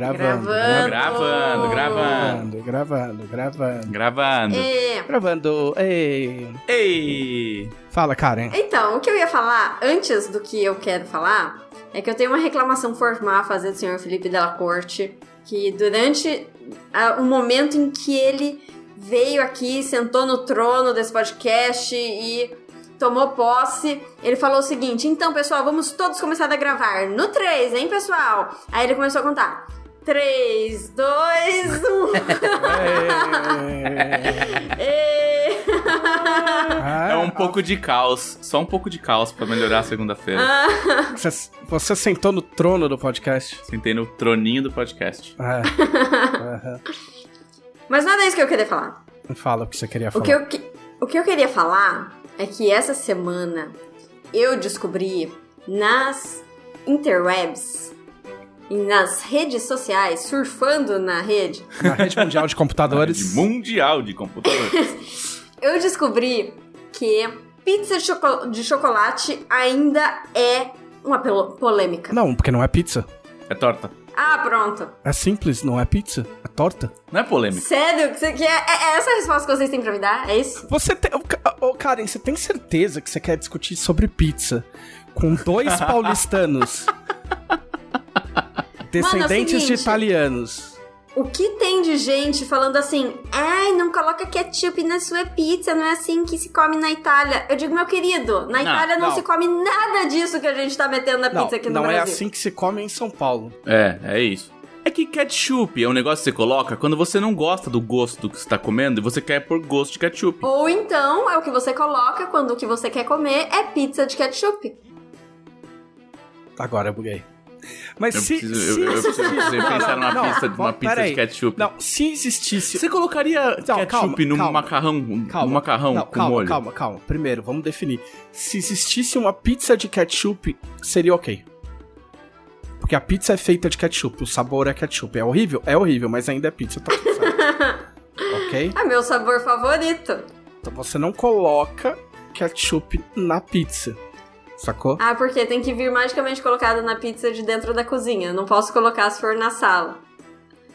Gravando. Gravando, Gravando, gravando, gravando. Gravando. É, Gravando. Ei. Ei! Fala, Karen. Então, o que eu ia falar antes do que eu quero falar é que eu tenho uma reclamação formal a fazer do senhor Felipe Della Corte, que durante o momento em que ele veio aqui, sentou no trono desse podcast e tomou posse, ele falou o seguinte: então, pessoal, vamos todos começar a gravar no 3, hein, pessoal? Aí ele começou a contar. 3, 2, 1. É um pouco de caos. Só um pouco de caos pra melhorar a segunda-feira. Você, você sentou no trono do podcast. Sentei no troninho do podcast. É. Aham. Mas não é isso que eu queria falar. Fala o que você queria O falar. que, eu, que- o que eu queria falar é que essa semana eu descobri nas interwebs nas redes sociais, surfando na rede, Na rede mundial de computadores. De mundial de computadores. eu descobri que pizza de, choco- de chocolate ainda é uma polêmica. Não, porque não é pizza. é torta. Ah, pronto. É simples, não é pizza. É torta. Não é polêmica. Sério? Que você quer? É, é essa a resposta que vocês têm pra me dar? É isso? Você tem. Ô, Karen, você tem certeza que você quer discutir sobre pizza com dois paulistanos descendentes de seguinte. italianos? O que tem de gente falando assim, ai, não coloca ketchup na sua pizza, não é assim que se come na Itália. Eu digo, meu querido, na Não, Itália não, não. se come nada disso que a gente tá metendo na Não, pizza aqui no não é Brasil. assim que se come em São Paulo. É, é isso. É que ketchup é um negócio que você coloca quando você não gosta do gosto do que você tá comendo e você quer pôr gosto de ketchup. Ou então, é o que você coloca quando o que você quer comer é pizza de ketchup. Agora eu buguei. Mas Eu se. preciso, se eu, eu preciso pensar numa não, pizza, não, numa pizza de ketchup. Não, se existisse. Você colocaria Não, ketchup calma, num calma. macarrão, num macarrão não, com calma, molho? calma, calma. Primeiro, vamos definir. Se existisse uma pizza de ketchup, seria ok. Porque a pizza é feita de ketchup, o sabor é ketchup. É horrível? É horrível, mas ainda é pizza, tá ok? É meu sabor favorito. Então você não coloca ketchup na pizza. Sacou? Ah, porque tem que vir magicamente colocado na pizza de dentro da cozinha. Não posso colocar se for na sala.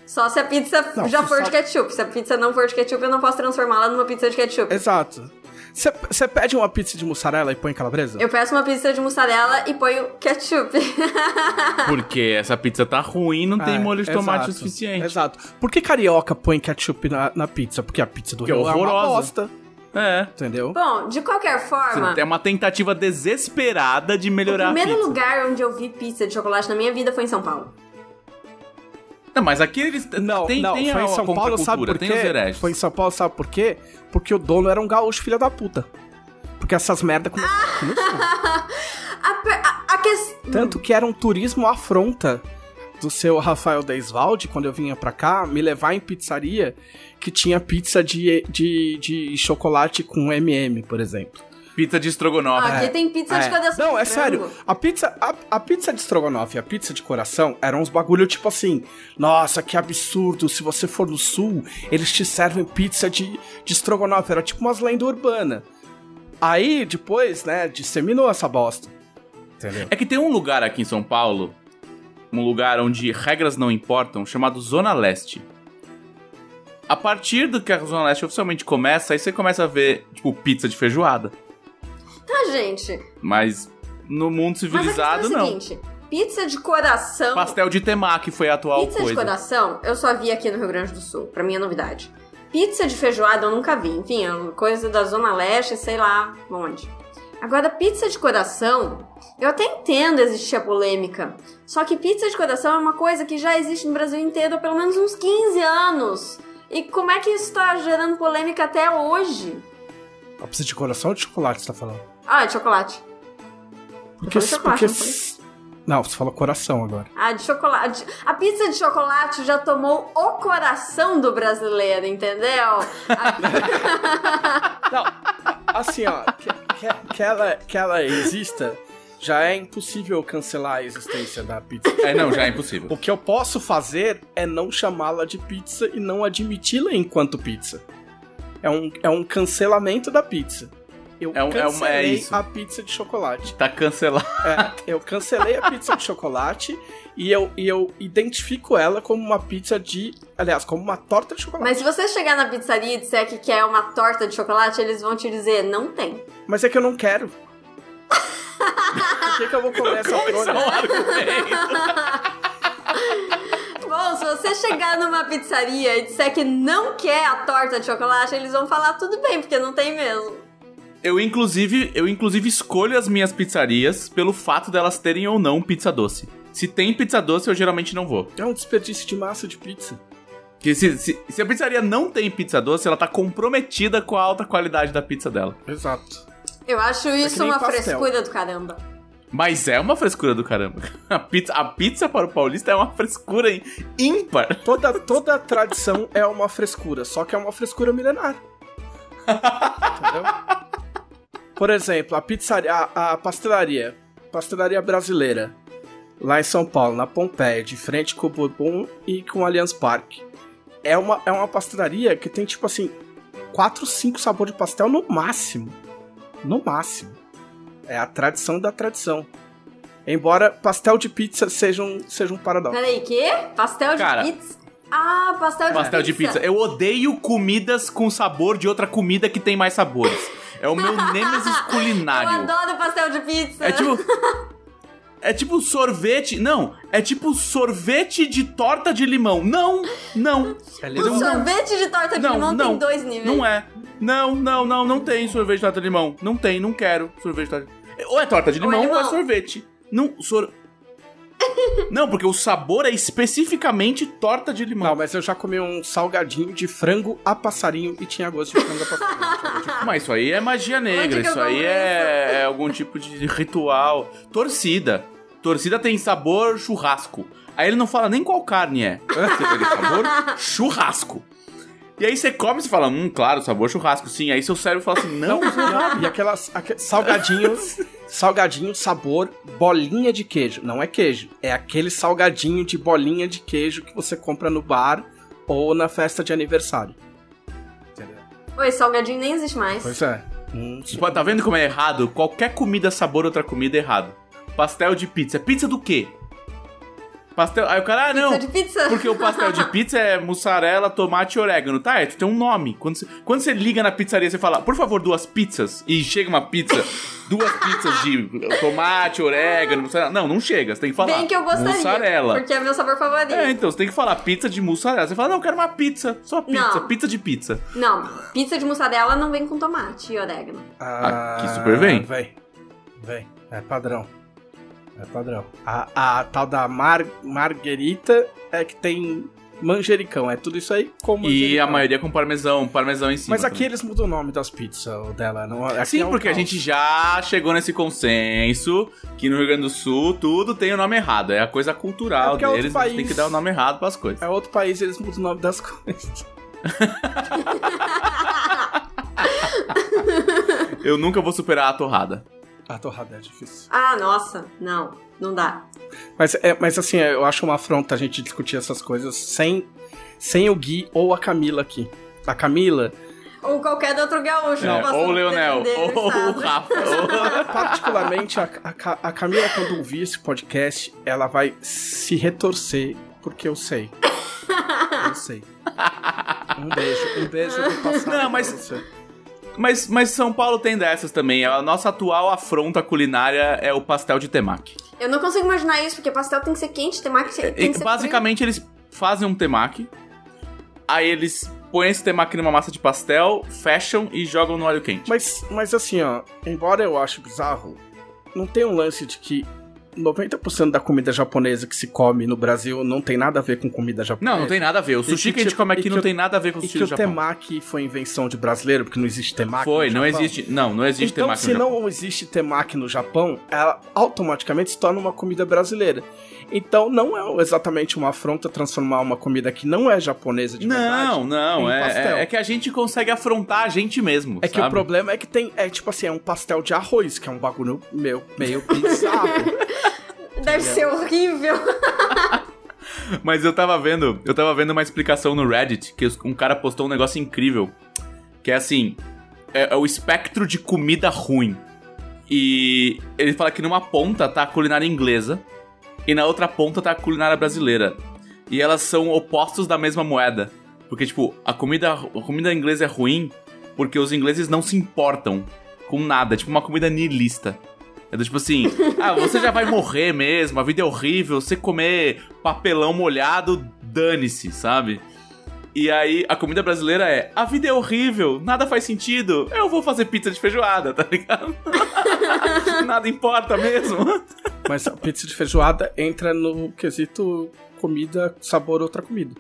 Só se a pizza Não, já for só- de ketchup. Se a pizza não for de ketchup, eu não posso transformá-la numa pizza de ketchup. Exato. Você pede uma pizza de mussarela e põe calabresa? Eu peço uma pizza de mussarela e ponho ketchup. Porque essa pizza tá ruim, não tem É, molho de tomate o exato, suficiente. Exato. Por que carioca põe ketchup na, na pizza? Porque a pizza do Que é Rio é uma horrorosa. bosta. É. Entendeu? Bom, de qualquer forma, É uma tentativa desesperada de o melhorar a primeiro pizza. lugar onde eu vi pizza de chocolate na minha vida foi em São Paulo. Não, mas aqui eles Não, tem, não, tem foi em São Paulo, sabe por quê? Foi em São Paulo, sabe por quê? Porque o dono era um gaúcho filho da puta. Porque essas merda começaram. A, a, a questão. Tanto que era um turismo afronta do seu Rafael Deisvalde, quando eu vinha pra cá, me levar em pizzaria que tinha pizza de, de, de chocolate com MM, por exemplo. Pizza de estrogonofe. Aqui tem pizza de É. coração. Não, de é frango. sério. A pizza, a, a pizza de estrogonofe e a pizza de coração eram uns bagulho tipo assim: nossa, que absurdo. Se você for no sul, eles te servem pizza de, de estrogonofe. Era tipo umas lendas urbanas. Aí, depois, né, disseminou essa bosta. Entendeu? É que tem um lugar aqui em São Paulo, um lugar onde regras não importam, chamado Zona Leste. A partir do que a Zona Leste oficialmente começa, aí você começa a ver, tipo, pizza de feijoada. Tá, gente. Mas no mundo Mas a civilizado, é não. o seguinte: pizza de coração. Pastel de temaki foi a atual Pizza de coisa. coração, eu só vi aqui no Rio Grande do Sul. Pra mim é novidade. Pizza de feijoada eu nunca vi. Enfim, é coisa da Zona Leste, sei lá onde. Agora, pizza de coração, eu até entendo existir a polêmica. Só que pizza de coração é uma coisa que já existe no Brasil inteiro há pelo menos uns 15 anos. E como é que isso tá gerando polêmica até hoje? A pizza de coração ou de chocolate você tá falando? Ah, de chocolate. Porque. chocolate, porque não você falou coração agora. Ah, de chocolate. A pizza de chocolate já tomou o coração do brasileiro, entendeu? A- Não, assim, ó, que, que, que ela, que ela exista, já é impossível cancelar a existência da pizza. É, não, já é impossível. O que eu posso fazer é não chamá-la de pizza e não admiti-la enquanto pizza. É um, é um cancelamento da pizza. Eu É um- é um- é cancelei isso. a pizza de chocolate. Tá cancelado. É, eu cancelei a pizza de chocolate e eu, e eu identifico ela como uma pizza de. Aliás, como uma torta de chocolate. Mas se você chegar na pizzaria e disser que quer uma torta de chocolate, eles vão te dizer, não tem. Mas é que eu não quero. Por que, que eu vou comer essa é argumento. Bom, se você chegar numa pizzaria e disser que não quer a torta de chocolate, eles vão falar tudo bem, porque não tem mesmo. Eu inclusive, eu inclusive escolho as minhas pizzarias pelo fato delas terem ou não pizza doce. Se tem pizza doce, eu geralmente não vou. É um desperdício de massa de pizza. Porque se, se, se a pizzaria não tem pizza doce, ela tá comprometida com a alta qualidade da pizza dela. Exato. Eu acho isso nem uma pastel. frescura do caramba. Mas é uma frescura do caramba. A pizza, a pizza para o paulista é uma frescura ímpar. Toda, toda tradição é uma frescura, só que é uma frescura milenar. Entendeu? Por exemplo, a pizzaria, a, a pastelaria, pastelaria brasileira, lá em São Paulo, na Pompeia, de frente com o Bourbon e com o Allianz Parque. É uma, é uma pastelaria que tem, tipo assim, 4, 5 sabores de pastel no máximo. No máximo. É a tradição da tradição. Embora pastel de pizza seja um, seja um paradoxo. Peraí, quê? Pastel de Cara, pizza? Ah, pastel de Pastel pizza. de pizza. Eu odeio comidas com sabor de outra comida que tem mais sabores. É o meu nêmesis Eu culinário. adoro pastel de pizza. É tipo. É tipo sorvete. Não, é tipo sorvete de torta de limão. Não, não. É O limão. sorvete de torta de Não, limão não, tem dois níveis. Não é. Não, não, não, não tem sorvete de torta de limão. Não tem, não quero sorvete de torta de limão. Ou é torta de Ou é limão ou é limão. sorvete. Não, sor... Não, porque o sabor é especificamente torta de limão. Não, mas eu já comi um salgadinho de frango a passarinho e tinha gosto de frango a passarinho. Mas isso aí é magia negra, isso aí é, é algum tipo de ritual. Torcida. Torcida tem sabor churrasco. Aí ele não fala nem qual carne é. Você tem sabor churrasco. E aí você come e fala, hum, claro, sabor churrasco, sim. Aí seu cérebro fala assim, não, Não, e aquelas aque- salgadinho, salgadinho sabor bolinha de queijo. Não é queijo, é aquele salgadinho de bolinha de queijo que você compra no bar ou na festa de aniversário. Oi, salgadinho nem existe mais. Pois é. Hum, tá vendo como é errado? Qualquer comida, sabor, outra comida é errado. Pastel de pizza. Pizza do quê? Pastel. Aí o cara, ah, não. Pizza de pizza? Porque o pastel de pizza é mussarela, tomate e orégano. Tá, é, tu tem um nome. Quando você, quando você liga na pizzaria, você fala, por favor, duas pizzas. E chega uma pizza, duas pizzas de tomate, orégano, mussarela. Não, não chega. Você tem que falar. Bem que eu gostaria. Mussarela. Porque é meu sabor favorito. É, então você tem que falar pizza de mussarela. Você fala, não, eu quero uma pizza. Só pizza. Não. Pizza de pizza. Não, pizza de mussarela não vem com tomate e orégano. Aqui super vem. Vem. Vem. É padrão. É padrão. A, a tal da mar, marguerita é que tem manjericão. É tudo isso aí com E manjericão. a maioria com parmesão, parmesão em cima. Mas aqui também. eles mudam o nome das pizzas dela. Não, aqui Sim, é um porque a caos. gente já chegou nesse consenso que no Rio Grande do Sul tudo tem o nome errado. É a coisa É cultural é outro deles, eles têm país. que dar o nome errado pras coisas. É outro país eles mudam o nome das coisas. Eu nunca vou superar a torrada. A torrada é difícil. Ah, nossa, não, não dá. Mas, é, mas assim, eu acho uma afronta a gente discutir essas coisas sem, sem o Gui ou a Camila aqui. A Camila, Ou qualquer outro gaúcho. É, não posso ou o Leonel, ou o. Rafa. ou- particularmente, a, a a Camila, quando ouvir esse podcast, ela vai se retorcer, porque eu sei. Eu sei. Um beijo, um beijo do passado Não, pra mas- você. Mas, mas São Paulo tem dessas também. A nossa atual afronta culinária é o pastel de temaki. Eu não consigo imaginar isso, porque pastel tem que ser quente, temaki tem E, que ser basicamente eles fazem um temaki, aí eles põem esse temaki numa massa de pastel, fecham e jogam no óleo quente. Mas, mas assim, ó, embora eu ache bizarro, não tem um lance de que 90% da comida japonesa que se come no Brasil não tem nada a ver com comida japonesa. Não, não tem nada a ver. O sushi que que, a gente come e aqui não tem nada a ver com o E sushi que o temaki foi invenção de brasileiro, porque não existe temaki Foi, não Japão. existe. Não, não existe Então, temaki se no Japão. não existe temaki no Japão, ela automaticamente se torna uma comida brasileira. Então, não é exatamente uma afronta transformar uma comida que não é japonesa de verdade. Não, não, é, é, é que a gente consegue afrontar a gente mesmo. É que sabe? o problema é que tem, é tipo assim, é um pastel de arroz, que é um bagulho meio, meio bizarro. Deve ser horrível. Mas eu tava vendo, eu tava vendo uma explicação no Reddit que um cara postou um negócio incrível, que é assim, é, é o espectro de comida ruim. E ele fala que numa ponta tá a culinária inglesa e na outra ponta tá a culinária brasileira. E elas são opostos da mesma moeda. Porque, tipo, a comida, a comida inglesa é ruim porque os ingleses não se importam com nada. É tipo uma comida nihilista. É do tipo assim, ah, você já vai morrer mesmo, a vida é horrível, você comer papelão molhado, dane-se, sabe? E aí a comida brasileira é: a vida é horrível, nada faz sentido, eu vou fazer pizza de feijoada, tá ligado? nada importa mesmo. Mas a pizza de feijoada entra no quesito comida, sabor outra comida.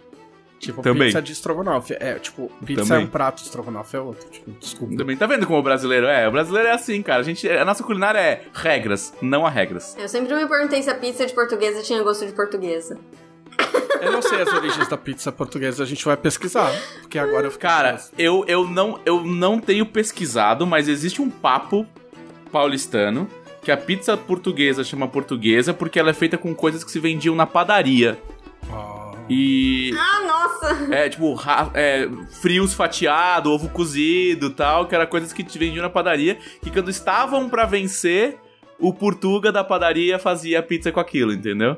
Tipo, Também. pizza de estrogonofe. É, tipo, pizza Também. é um prato, estrogonofe é outro. Tipo, desculpa. Também tá vendo como o brasileiro é? O brasileiro é assim, cara. A, gente, a nossa culinária é regras, não há regras. Eu sempre me perguntei se a pizza de portuguesa tinha gosto de portuguesa. Eu não sei as origens da pizza portuguesa, a gente vai pesquisar. Porque agora eu fiquei. Cara, curioso. eu, eu, não, eu não tenho pesquisado, mas existe um papo paulistano que a pizza portuguesa chama portuguesa porque ela é feita com coisas que se vendiam na padaria. Ah, E Ah, nossa! É, tipo, é, frios fatiado, ovo cozido tal, que era coisas que te vendiam na padaria, que quando estavam pra vencer, o Portuga da padaria fazia a pizza com aquilo, entendeu?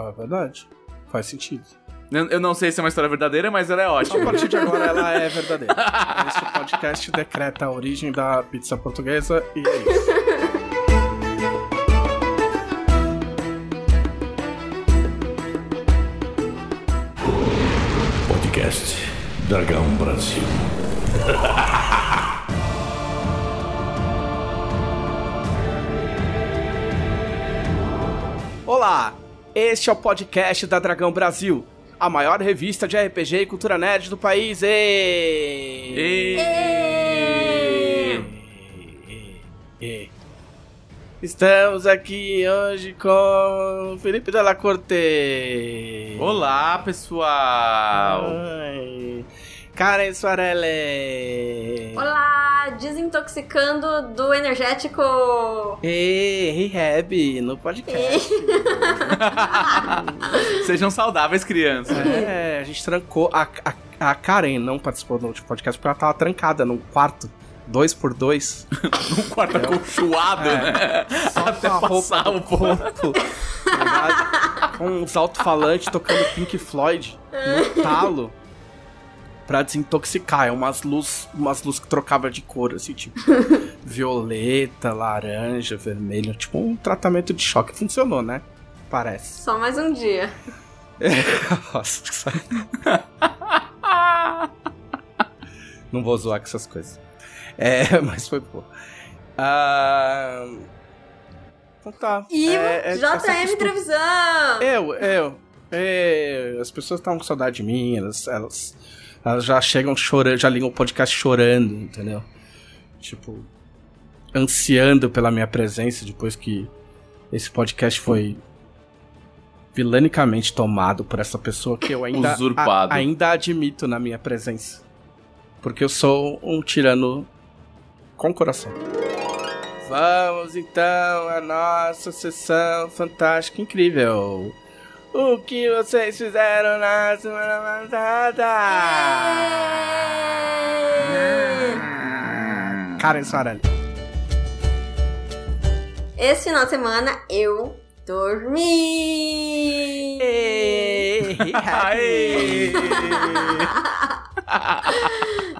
É verdade. Faz sentido. Eu, eu não sei se é uma história verdadeira, mas ela é A ótima. partir de agora ela é verdadeira. Este podcast decreta a origem da pizza portuguesa e é isso. Podcast Dragão Brasil. Olá, este é o podcast da Dragão Brasil, a maior revista de RPG e cultura nerd do país. E... E- Estamos aqui hoje com Felipe Della Corte. Olá, pessoal! Ai. Karen Soarelle. Olá! Desintoxicando do energético! E Rehab no podcast. Sejam saudáveis, crianças. É, a gente trancou. A, a, a Karen não participou do último podcast porque ela tava trancada num quarto, dois por dois. Um quarto acolchoado, né? Só Até com a passar o ligado? com uns alto-falantes tocando Pink Floyd no talo. Pra desintoxicar. É umas luzes umas luz que trocava de cor, assim, tipo violeta, laranja, vermelho. Tipo um tratamento de choque. Funcionou, né? Parece. Só mais um dia. Nossa, que saco. Não vou zoar com essas coisas. É, mas foi pô. Ah... Então tá. E É, é, JM Trevisan! Eu, eu. É, as pessoas estavam com saudade de mim, elas, elas, elas já chegam chorando, já ligam o podcast chorando, entendeu? Tipo, ansiando pela minha presença depois que esse podcast foi vilanicamente tomado por essa pessoa que eu ainda, a- ainda admito na minha presença. Porque eu sou um tirano com coração. Vamos então à nossa sessão fantástica incrível. O que vocês fizeram na semana passada? Karen Sarelli. Esse final de semana eu dormi! Aê!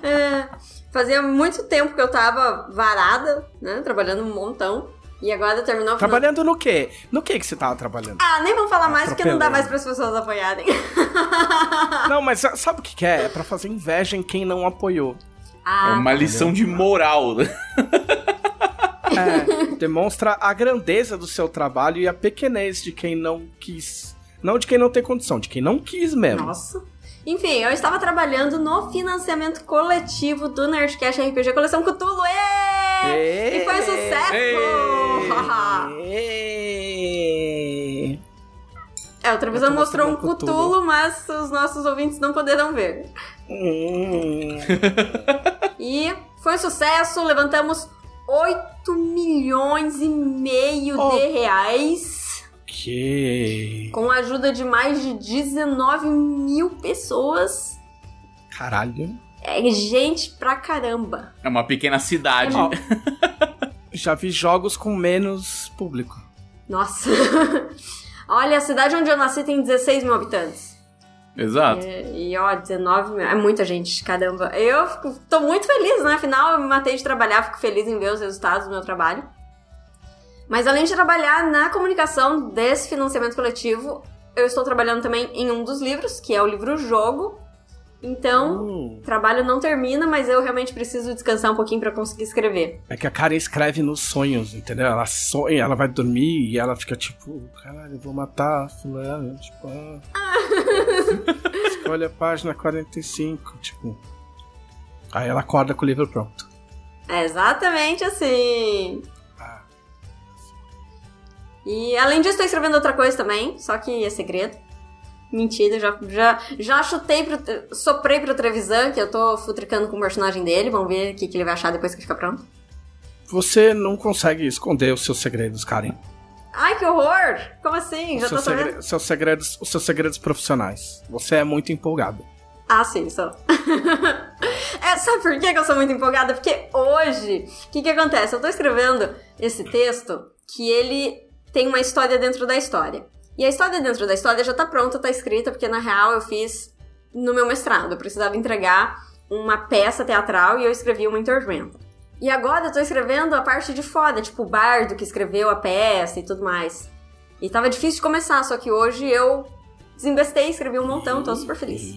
É, fazia muito tempo que eu tava varada, né? Trabalhando um montão. E agora terminou. Trabalhando no quê? No que que você tava trabalhando? Ah, nem vamos falar mais porque não dá mais para as pessoas apoiarem. Não, mas sa- sabe o que que é? É pra fazer inveja em quem não apoiou. É Ah, uma lição de moral. É, demonstra a grandeza do seu trabalho e a pequenez de quem não quis. Não de quem não tem condição, de quem não quis mesmo. nossa. Enfim, eu estava trabalhando no financiamento coletivo do Nerdcast RPG Coleção Cthulhu. E foi um sucesso! Ê! é, o Trevisan mostrou um Cthulhu, Cthulhu. mas os nossos ouvintes não poderão ver. Hum. E foi um sucesso, levantamos 8 milhões e meio Oh. de reais. Que. Com a ajuda de mais de 19 mil pessoas. Caralho. É gente pra caramba. É uma pequena cidade. Ó, já vi jogos com menos público. Nossa. Olha, a cidade onde eu nasci tem 16 mil habitantes. Exato. E, e, ó, 19 mil. É muita gente, caramba. Eu fico, tô muito feliz, né? Afinal, eu me matei de trabalhar, fico feliz em ver os resultados do meu trabalho. Mas além de trabalhar na comunicação desse financiamento coletivo, eu estou trabalhando também em um dos livros, que é o livro Jogo. Então, o trabalho não termina, mas eu realmente preciso descansar um pouquinho para conseguir escrever. É que a Karen escreve nos sonhos, entendeu? Ela sonha, ela vai dormir e ela fica tipo, caralho, eu vou matar fulano, tipo, ah. Escolha a página 45, tipo. Aí ela acorda com o livro pronto. É exatamente assim. E além disso, tô escrevendo outra coisa também, só que é segredo. Mentira, já, já, já chutei pro. Soprei pro Trevisan, que eu tô futricando com o personagem dele. Vamos ver o que, que ele vai achar depois que ficar pronto. Você não consegue esconder os seus segredos, Karen. Ai, que horror! Como assim? Já tô sabendo. segre- seus segredos, os seus segredos profissionais. Você é muito empolgada. Ah, sim, sou. é, sabe por que que eu sou muito empolgada? Porque hoje, o que que acontece? Eu tô escrevendo esse texto que ele tem uma história dentro da história. E a história dentro da história já tá pronta, tá escrita, porque na real eu fiz no meu mestrado. Eu precisava entregar uma peça teatral e eu escrevi uma interventa. E agora eu tô escrevendo a parte de fora, tipo o bardo que escreveu a peça e tudo mais. E tava difícil de começar, só que hoje eu desembestei, escrevi um montão, tô super feliz.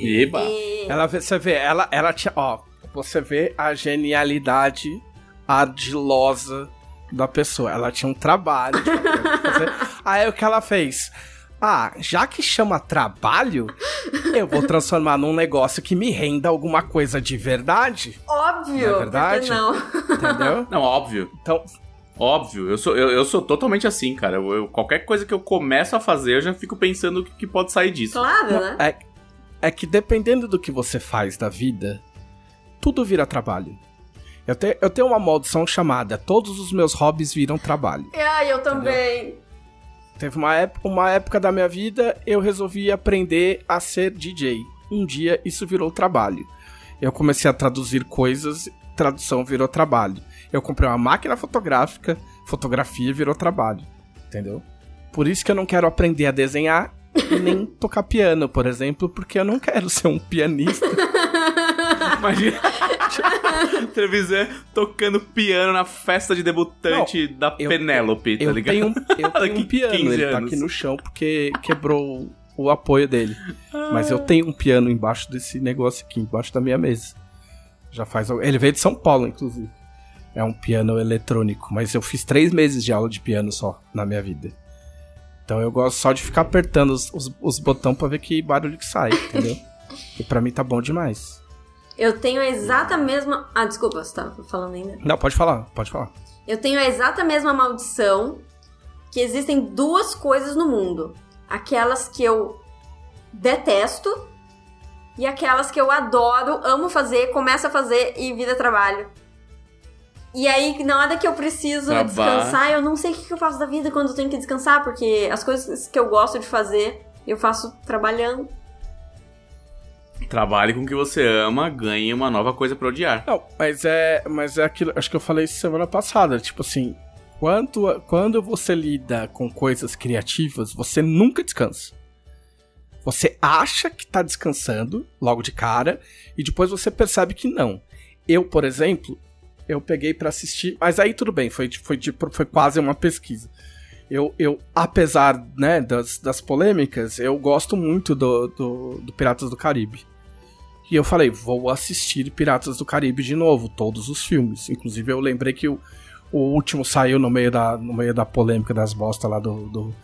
Eba. E... Ela, você vê, ela, ela tinha. Ó, você vê a genialidade ardilosa da pessoa. Ela tinha um trabalho. fazer. Aí o que ela fez? Ah, já que chama trabalho, eu vou transformar num negócio que me renda alguma coisa de verdade. Óbvio! Não é verdade? Não? Entendeu? Não, óbvio. Então, Óbvio. Eu sou, eu, eu sou totalmente assim, cara. Eu, eu- qualquer coisa que eu começo a fazer, eu já fico pensando o que, que pode sair disso. Claro, né? é, é que dependendo do que você faz da vida, tudo vira trabalho. Eu, te, eu tenho uma maldição chamada Todos os meus hobbies viram trabalho. Ai, eu também. Teve uma época, uma época da minha vida eu resolvi aprender a ser DJ. Um dia isso virou trabalho. Eu comecei a traduzir coisas, tradução virou trabalho. Eu comprei uma máquina fotográfica, fotografia virou trabalho. Entendeu? Por isso que eu não quero aprender a desenhar e nem tocar piano, por exemplo, porque eu não quero ser um pianista. Imagina. Trevisan tocando piano na festa de debutante da eu- Penélope, tá Eu ligado? tenho, eu tenho um piano, 15 ele tá anos. aqui no chão porque quebrou o apoio dele. Mas eu tenho um piano embaixo desse negócio aqui, embaixo da minha mesa. Já faz. Ele veio de São Paulo, inclusive. É um piano eletrônico, mas eu fiz três meses de aula de piano só na minha vida. Então eu gosto só de ficar apertando os, os, os botões pra ver que barulho que sai, entendeu? e pra mim tá bom demais. Eu tenho a exata mesma. Ah, desculpa, você tava falando ainda. Não, pode falar, pode falar. Eu tenho a exata mesma maldição que existem duas coisas no mundo: aquelas que eu detesto e aquelas que eu adoro, amo fazer, começo a fazer e vira trabalho. E aí, na hora que eu preciso Trabalho. descansar, eu não sei o que que eu faço da vida quando eu tenho que descansar, porque as coisas que eu gosto de fazer, eu faço trabalhando. Trabalhe com o que você ama, ganhe uma nova coisa pra odiar. Não, mas é, mas é aquilo, acho que eu falei isso semana passada, tipo assim, quando, quando você lida com coisas criativas, você nunca descansa. Você acha que tá descansando logo de cara e depois você percebe que não. Eu, por exemplo, eu peguei pra assistir, mas aí tudo bem, foi foi, foi quase uma pesquisa. Eu, eu apesar né, das, das polêmicas, eu gosto muito do, do, do Piratas do Caribe. E eu falei, vou assistir Piratas do Caribe de novo, todos os filmes. Inclusive, eu lembrei que o, o último saiu no meio da, no meio da polêmica das bostas lá do, do,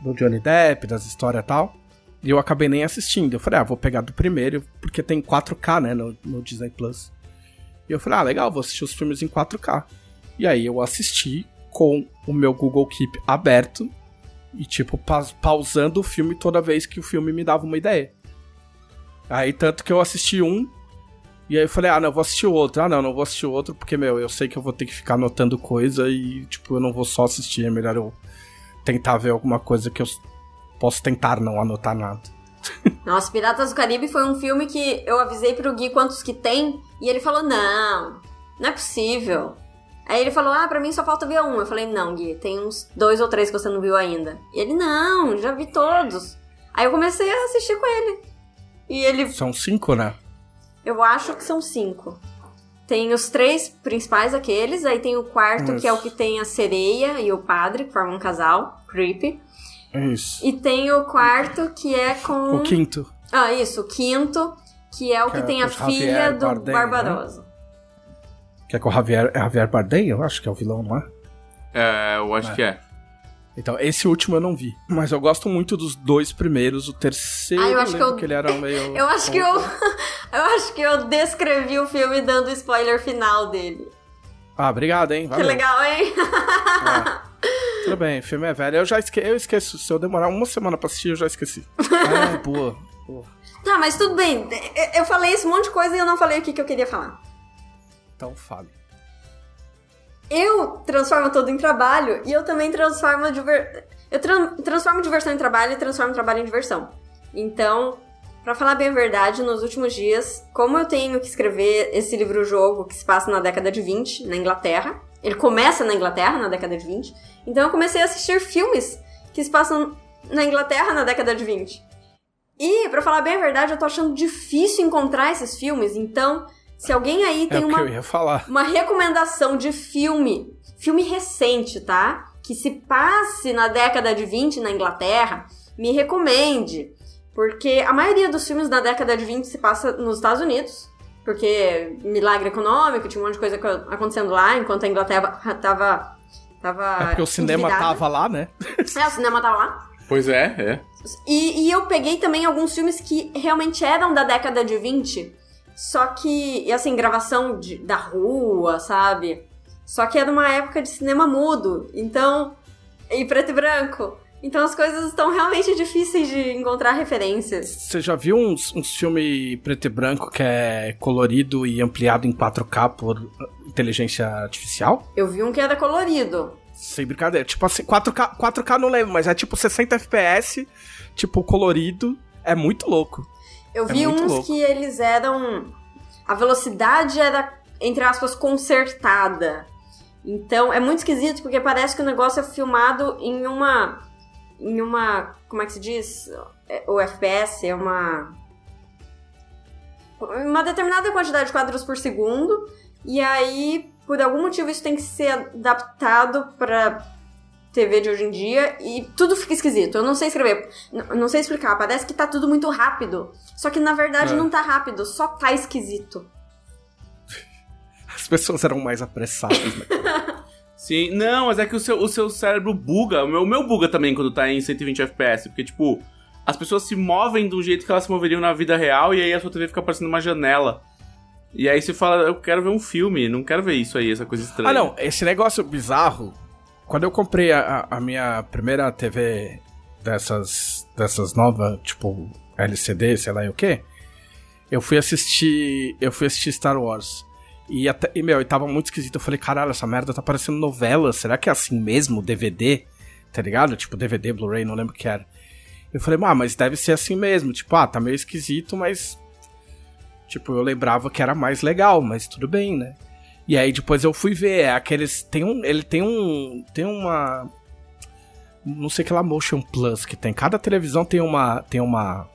do Johnny Depp, das histórias e tal. E eu acabei nem assistindo. Eu falei, ah, vou pegar do primeiro, porque tem 4K, né, no, no Disney Plus. E eu falei, ah, legal, vou assistir os filmes em 4K. E aí eu assisti com o meu Google Keep aberto e, tipo, pa pausando o filme toda vez que o filme me dava uma ideia. Aí, tanto que eu assisti um, e aí eu falei, ah, não, eu vou assistir outro. Ah, não, não vou assistir outro, porque, meu, eu sei que eu vou ter que ficar anotando coisa e, tipo, eu não vou só assistir, é melhor eu tentar ver alguma coisa que eu posso tentar não anotar nada. Nossa, Piratas do Caribe foi um filme que eu avisei pro Gui quantos que tem, e ele falou, não, não é possível. Aí ele falou, ah, pra mim só falta ver um. Eu falei, não, Gui, tem uns dois ou três que você não viu ainda. E ele, não, já vi todos. Aí eu comecei a assistir com ele. E ele, São cinco, né? eu acho que são cinco. Tem os três principais aqueles, aí tem o quarto, que é o que tem a sereia e o padre, que formam um casal, creepy. Isso. E tem o quarto, que é com... O quinto. Ah, isso, o quinto, que é o Que que, é tem a filha Javier do Bardem, né? Barbarossa. Que é com o Javier, é Javier Bardem, eu acho que é o vilão, não é? É, eu acho que é. Então, esse último eu não vi. Mas eu gosto muito dos dois primeiros. O terceiro, Ah, eu acho lembro que eu- que ele era meio... Eu acho que eu. eu acho que eu descrevi o filme dando o spoiler final dele. Ah, obrigado, hein? Que Valeu. legal, hein? Tudo bem, o filme é velho. Eu já esque... eu esqueço. Se eu demorar uma semana pra assistir, eu já esqueci. ah, boa. boa. tá, mas tudo bem. Eu- Eu falei esse monte de coisa e eu não falei o que, que eu queria falar. Então fale. Eu transformo tudo em trabalho e eu também transformo diver... eu tran- transformo diversão em trabalho e transformo trabalho em diversão. Então, pra falar bem a verdade, nos últimos dias, como eu tenho que escrever esse livro-jogo que se passa na década de 20, na Inglaterra, ele começa na Inglaterra, na década de 20, então eu comecei a assistir filmes que se passam na Inglaterra na década de 20. E, pra falar bem a verdade, eu tô achando difícil encontrar esses filmes, então, se alguém aí É tem que uma eu ia falar. uma recomendação de filme, filme recente, tá? Que se passe na década de 20 na Inglaterra, me recomende. Porque a maioria dos filmes da década de 20 se passa nos Estados Unidos. Porque milagre econômico, tinha um monte de coisa co- acontecendo lá, enquanto a Inglaterra tava. tava É porque o cinema endividada. tava lá, né? É, o cinema tava lá. Pois é, é. E, e eu peguei também alguns filmes que realmente eram da década de 20, só que, e assim, gravação de- da rua, sabe? Só que era uma época de cinema mudo, então. e preto e branco. Então as coisas estão realmente difíceis de encontrar referências. Você já viu uns, uns filmes preto e branco que é colorido e ampliado em 4K por inteligência artificial? Eu vi um que era colorido. Sem brincadeira. Tipo assim, 4K, 4K não lembro, mas é tipo 60 FPS, tipo colorido. É muito louco. Eu É vi uns louco. que eles eram. A velocidade era, entre aspas, consertada. Então é muito esquisito porque parece que o negócio é filmado em uma. Em uma. Como é que se diz? É, O FPS é uma. Uma determinada quantidade de quadros por segundo. E aí, por algum motivo, isso tem que ser adaptado pra TV de hoje em dia. E tudo fica esquisito. Eu não sei escrever. Não sei explicar. Parece que tá tudo muito rápido. Só que na verdade É. não tá rápido, só tá esquisito. As pessoas eram mais apressadas, né? Sim, não, mas é que o seu, o seu cérebro buga. O meu, o meu buga também quando tá em 120 FPS. Porque, tipo, as pessoas se movem do jeito que elas se moveriam na vida real e aí a sua TV fica parecendo uma janela. E aí você fala, eu quero ver um filme, não quero ver isso aí, essa coisa estranha. Ah, não, esse negócio bizarro. Quando eu comprei a, a- minha primeira TV dessas, dessas novas, tipo LCD, sei lá o quê, eu fui assistir. Eu fui assistir Star Wars. E, até, e meu, e tava muito esquisito. Eu falei, caralho, essa merda tá parecendo novela. Será que é assim mesmo? DVD? Tá ligado? Tipo, DVD, Blu-ray, não lembro o que era. Eu falei, ah, mas deve ser assim mesmo. Tipo, ah, tá meio esquisito, mas. Tipo, eu lembrava que era mais legal, mas tudo bem, né? E aí depois eu fui ver, é aqueles. Tem um. Ele tem um. Tem uma. Não sei que lá, Motion Plus que tem. Cada televisão tem uma. Tem uma.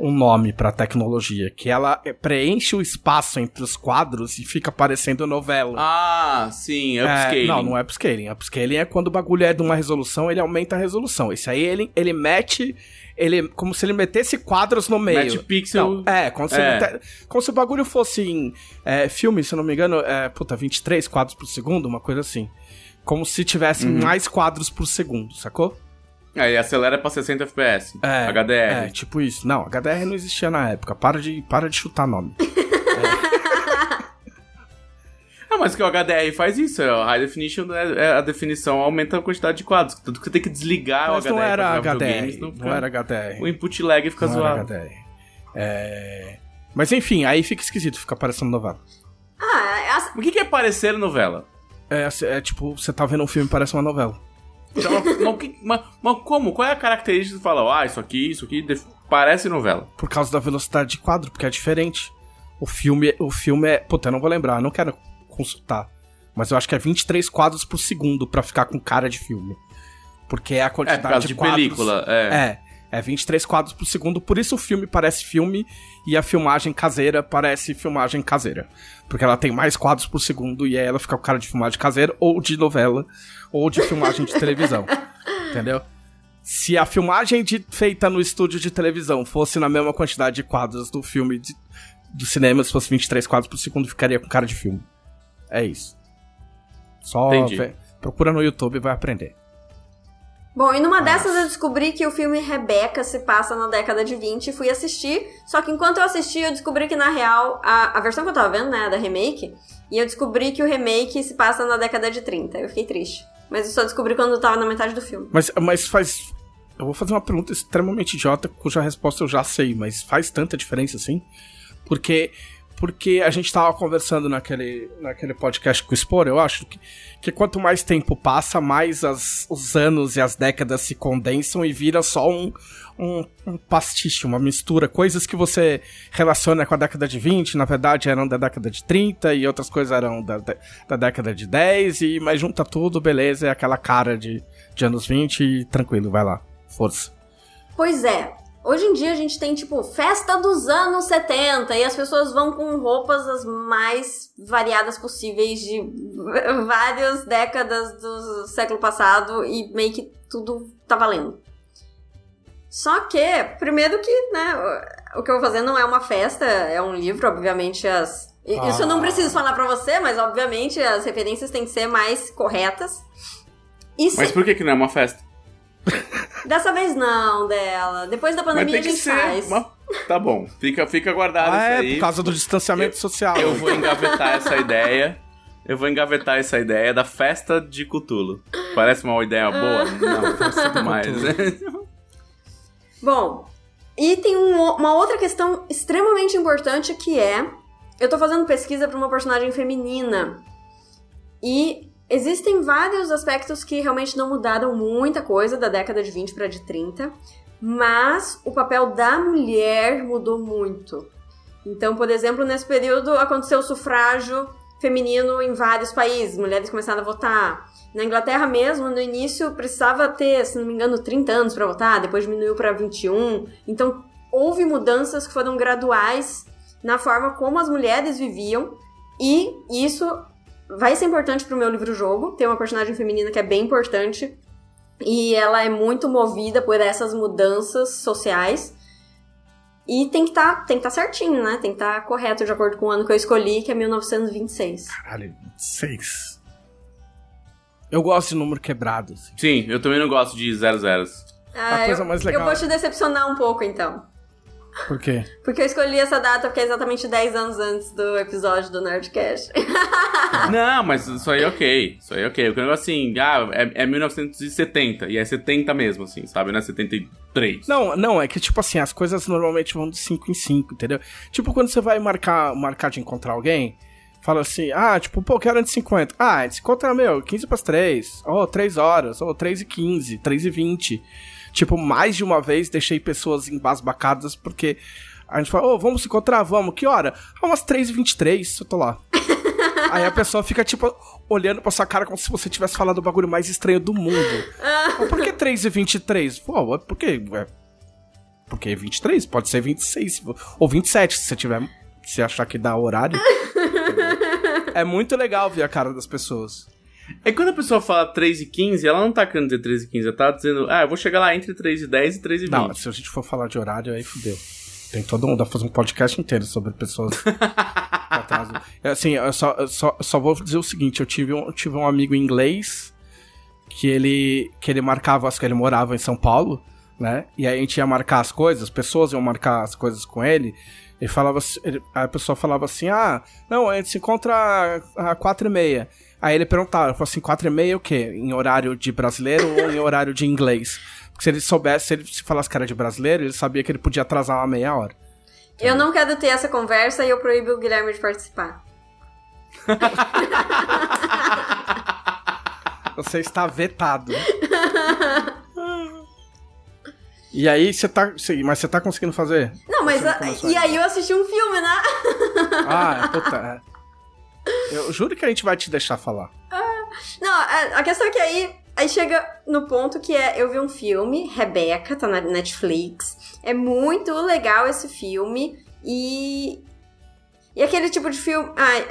Um nome pra tecnologia. Que ela é, preenche o espaço entre os quadros e fica parecendo novela. Ah, sim, É, upscaling. não, não é upscaling. Upscaling é quando o bagulho é de uma resolução, ele aumenta a resolução. Esse aí ele, ele mete. Ele, como se ele metesse quadros no meio. Mete pixel. Não, é, como se, É. como se o bagulho fosse em é, filme, se eu não me engano, é, puta, 23 quadros por segundo, uma coisa assim. Como se tivesse Uhum. mais quadros por segundo, sacou? Aí acelera pra 60 FPS. É, HDR. É, tipo isso. Não, HDR não existia na época. Para de, para de chutar nome. Ah, mas que o HDR faz isso. é, O High Definition é, é a definição aumenta a quantidade de quadros. Tanto que você tem que desligar Mas o HDR. não era HDR. senão Não fica- era HDR. O input lag fica Não zoado. era HDR. É... Mas enfim, aí fica esquisito, fica parecendo novela. Ah, é O que que é parecer novela? É, é tipo, você tá vendo um filme e parece uma novela. Então, mas, mas como? Qual é a característica que você fala? Ah, isso aqui, isso aqui parece novela. Por causa da velocidade de quadro, porque é diferente. O filme, o filme é. Puta, eu não vou lembrar, não quero consultar. Mas eu acho que é 23 quadros por segundo pra ficar com cara de filme. Porque é a É, quantidade por causa de, de quadros. película. É. É, é 23 quadros por segundo, por isso o filme parece filme e a filmagem caseira parece filmagem caseira. Porque ela tem mais quadros por segundo e aí ela fica com cara de filmagem caseira ou de novela ou de filmagem de televisão. Entendeu? Se a filmagem de- feita no estúdio de televisão fosse na mesma quantidade de quadros do filme de- do cinema, se fosse 23 quadros por segundo, ficaria com cara de filme. É isso. Só Entendi. procura no YouTube e vai aprender. Bom, e numa dessas eu descobri que o filme Rebeca se passa na década de 20 e fui assistir. Só que enquanto eu assisti, eu descobri que na real, a, a versão que eu tava vendo, né, da remake, e eu descobri que o remake se passa na década de 30. Eu fiquei triste. Mas eu só descobri quando eu tava na metade do filme. Mas, mas faz. Eu vou fazer uma pergunta extremamente idiota, cuja resposta eu já sei, mas faz tanta diferença assim? Porque. Porque a gente tava conversando naquele, naquele podcast com o Spor, eu acho que, que quanto mais tempo passa, mais as, os anos e as décadas se condensam e vira só um, um, um pastiche, uma mistura. Coisas que você relaciona com a década de 20, na verdade eram da década de 30, e outras coisas eram da, da, da década de 10, e, mas junta tudo, beleza, é aquela cara de, de anos 20 e tranquilo, vai lá. Força. Pois é. Hoje em dia a gente tem, tipo, festa dos anos 70 e as pessoas vão com roupas as mais variadas possíveis de várias décadas do século passado e meio que tudo tá valendo. Só que, primeiro que, né, o que eu vou fazer não é uma festa, é um livro, obviamente as... i- Isso eu não Ah. preciso falar pra você, mas obviamente as referências têm que ser mais corretas. E Mas se- por que, que não é uma festa? Dessa vez não, dela. Depois da Mas pandemia tem a que gente ser. faz. uma- Tá bom, fica, fica guardado Ah, isso é, aí. por causa do distanciamento Eu- social. Eu vou engavetar essa ideia. Eu vou engavetar essa ideia da festa de Cutulo. Parece uma ideia boa? Não, festa demais. Bom, e tem um uma outra questão extremamente importante que é: eu tô fazendo pesquisa pra uma personagem feminina. E existem vários aspectos que realmente não mudaram muita coisa da década de 20 para de 30, mas o papel da mulher mudou muito. Então, por exemplo, nesse período aconteceu o sufrágio feminino em vários países, mulheres começaram a votar. Na Inglaterra mesmo, no início precisava ter, se não me engano, 30 anos para votar, depois diminuiu para 21. Então, houve mudanças que foram graduais na forma como as mulheres viviam, e isso vai ser importante pro meu livro-jogo. Tem uma personagem feminina que é bem importante, e ela é muito movida por essas mudanças sociais. E tem que tá, tem que tá certinho, né? Tem que estar correto de acordo com o ano que eu escolhi, que é 1926. Caralho, 26. Eu gosto de número quebrado. assim. Sim, eu também não gosto de zero zeros. Ah, coisa eu, mais legal- eu vou te decepcionar um pouco, então. Por quê? Porque eu escolhi essa data porque é exatamente 10 anos antes do episódio do Nerdcast. Não, mas isso aí é ok. Isso aí é ok. O negócio assim, ah, é, é 1970. E é 70 mesmo, assim, sabe? Não é 73. Não, não, é que tipo assim, as coisas normalmente vão de 5 em 5, entendeu? Tipo quando você vai marcar, marcar de encontrar alguém, fala assim, ah, tipo, pô, quero de 50. Ah, esse encontro é meu, 15 pras 3, ou 3 horas, ou 3 e 15, 3 e 20. Tipo, mais de uma vez deixei pessoas embasbacadas porque a gente fala, ô, vamos se encontrar, vamos, que hora? Ah, umas 3 e 23, eu tô lá. Aí a pessoa fica, tipo, olhando pra sua cara como se você tivesse falado o bagulho mais estranho do mundo. Por que 3 e 23? Pô, é porque. É, porque 23, pode ser 26. Ou 27, se você tiver. Se achar que dá horário. é muito legal ver a cara das pessoas. É quando a pessoa fala 3 e 15, ela não tá querendo dizer 3 e 15, ela tá dizendo, ah, eu vou chegar lá entre 3 e 10 e 3 e 20. Não, se a gente for falar de horário, aí fudeu. Tem todo mundo a fazer um podcast inteiro sobre pessoas que atrasam. É, Assim, eu só, eu só, eu só vou dizer o seguinte: eu tive um, eu tive um amigo inglês que ele, que ele marcava, as que ele morava em São Paulo, né? E aí a gente ia marcar as coisas, as pessoas iam marcar as coisas com ele. Ele falava, ele, a pessoa falava assim: ah, não, a gente se encontra às quatro e meia. Aí ele perguntava, eu falava assim, quatro e meia o quê? Em horário de brasileiro ou em horário de inglês? Porque se ele soubesse, se ele se falasse que era de brasileiro, ele sabia que ele podia atrasar uma meia hora. Eu não quero ter essa conversa e eu proíbo o Guilherme de participar. Você está vetado. E aí você tá. mas você tá conseguindo fazer? Não, mas. A- e aí eu assisti um filme, né? Ah, puta. Eu juro que a gente vai te deixar falar. Não, a, a questão é que aí, aí chega no ponto que é, eu vi um filme, Rebeca, tá na Netflix. É muito legal esse filme e e aquele tipo de filme, ai,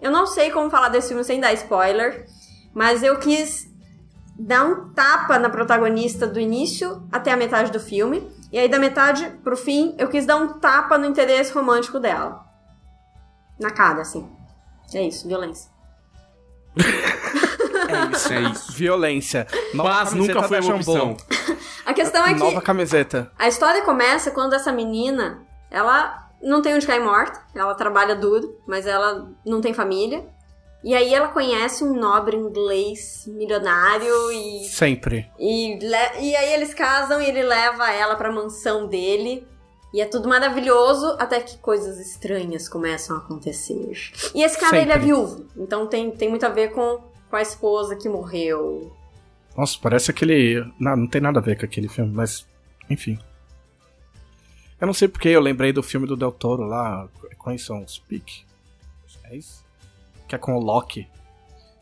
eu não sei como falar desse filme sem dar spoiler, mas eu quis dar um tapa na protagonista do início até a metade do filme. E aí da metade pro fim, eu quis dar um tapa no interesse romântico dela. Na cara, assim. É isso, violência. É isso. É isso. Violência. Nova Paz nunca foi uma opção. A questão é que Nova camiseta. A história começa quando essa menina, ela não tem onde cair morta, ela trabalha duro, mas ela não tem família. E aí ela conhece um nobre inglês milionário e, Sempre. e, le- e aí eles casam e ele leva ela pra mansão dele. E é tudo maravilhoso até que coisas estranhas começam a acontecer. E esse cara, ele é Sempre. viúvo, então tem, tem muito a ver com, com a esposa que morreu. Nossa, parece aquele. Não, não tem nada a ver com aquele filme, mas. Enfim. Eu não sei porque eu lembrei do filme do Del Toro lá. Conheçam Speak. É isso? Que é com o Loki.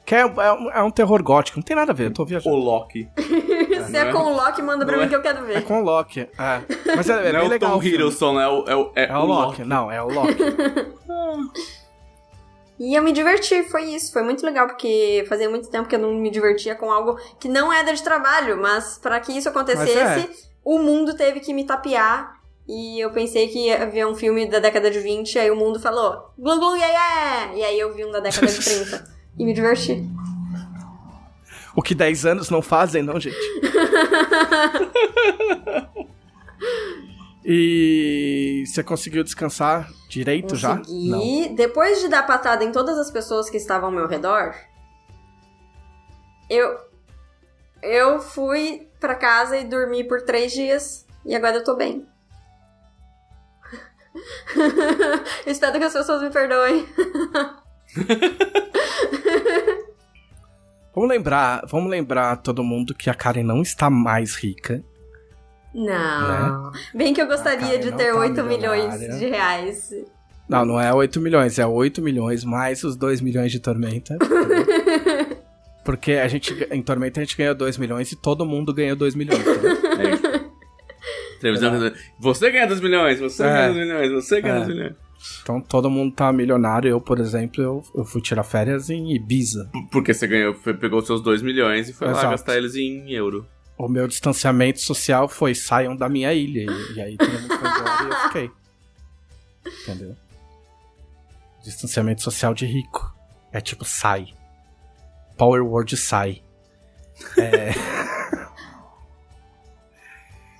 Que é, é um- é um terror gótico. Não tem nada a ver, eu tô O viajando. Loki. Se é não é? com o Loki, manda pra Não mim é? que eu quero É ver. com o Loki. É. Mas é, é não bem é o legal. Tom o. Hiddleston, é o, é o, é É o Loki. Não, é o Loki. E eu me diverti, foi isso. Foi muito legal, porque fazia muito tempo que eu não me divertia com algo que não era de trabalho, mas para que isso acontecesse, é. o mundo teve que me tapear. E eu pensei que havia um filme da década de 20, aí o mundo falou, glu glu yeah, yeah! E aí eu vi um da década de 30 e me diverti. O que 10 anos não fazem, não, gente? e você conseguiu descansar direito já? Não. Consegui. Depois de dar patada em todas as pessoas que estavam ao meu redor, eu eu fui pra casa e dormi por três dias e agora eu tô bem. Espero que as pessoas me perdoem. Vamos lembrar, vamos lembrar todo mundo que a Karen não está mais rica. Não. Bem que eu gostaria de ter tá 8 milhões de reais. Não, não é 8 milhões, é 8 milhões mais os 2 milhões de Tormenta. Porque a gente, em Tormenta a gente ganhou 2 milhões e todo mundo ganhou 2 milhões. entendeu? É isso. Televisão, você ganha 2 milhões, você É. ganha 2 milhões, você ganha É. 2 milhões. Então todo mundo tá milionário. Eu, por exemplo, eu, eu fui tirar férias em Ibiza. Porque você ganhou, foi- pegou os seus 2 milhões e foi lá Exato. gastar eles em euro. O meu distanciamento social foi saiam da minha ilha. E, e aí todo mundo foi embora e eu fiquei. Entendeu? Distanciamento social de rico. É tipo, sai. Power Word sai. É.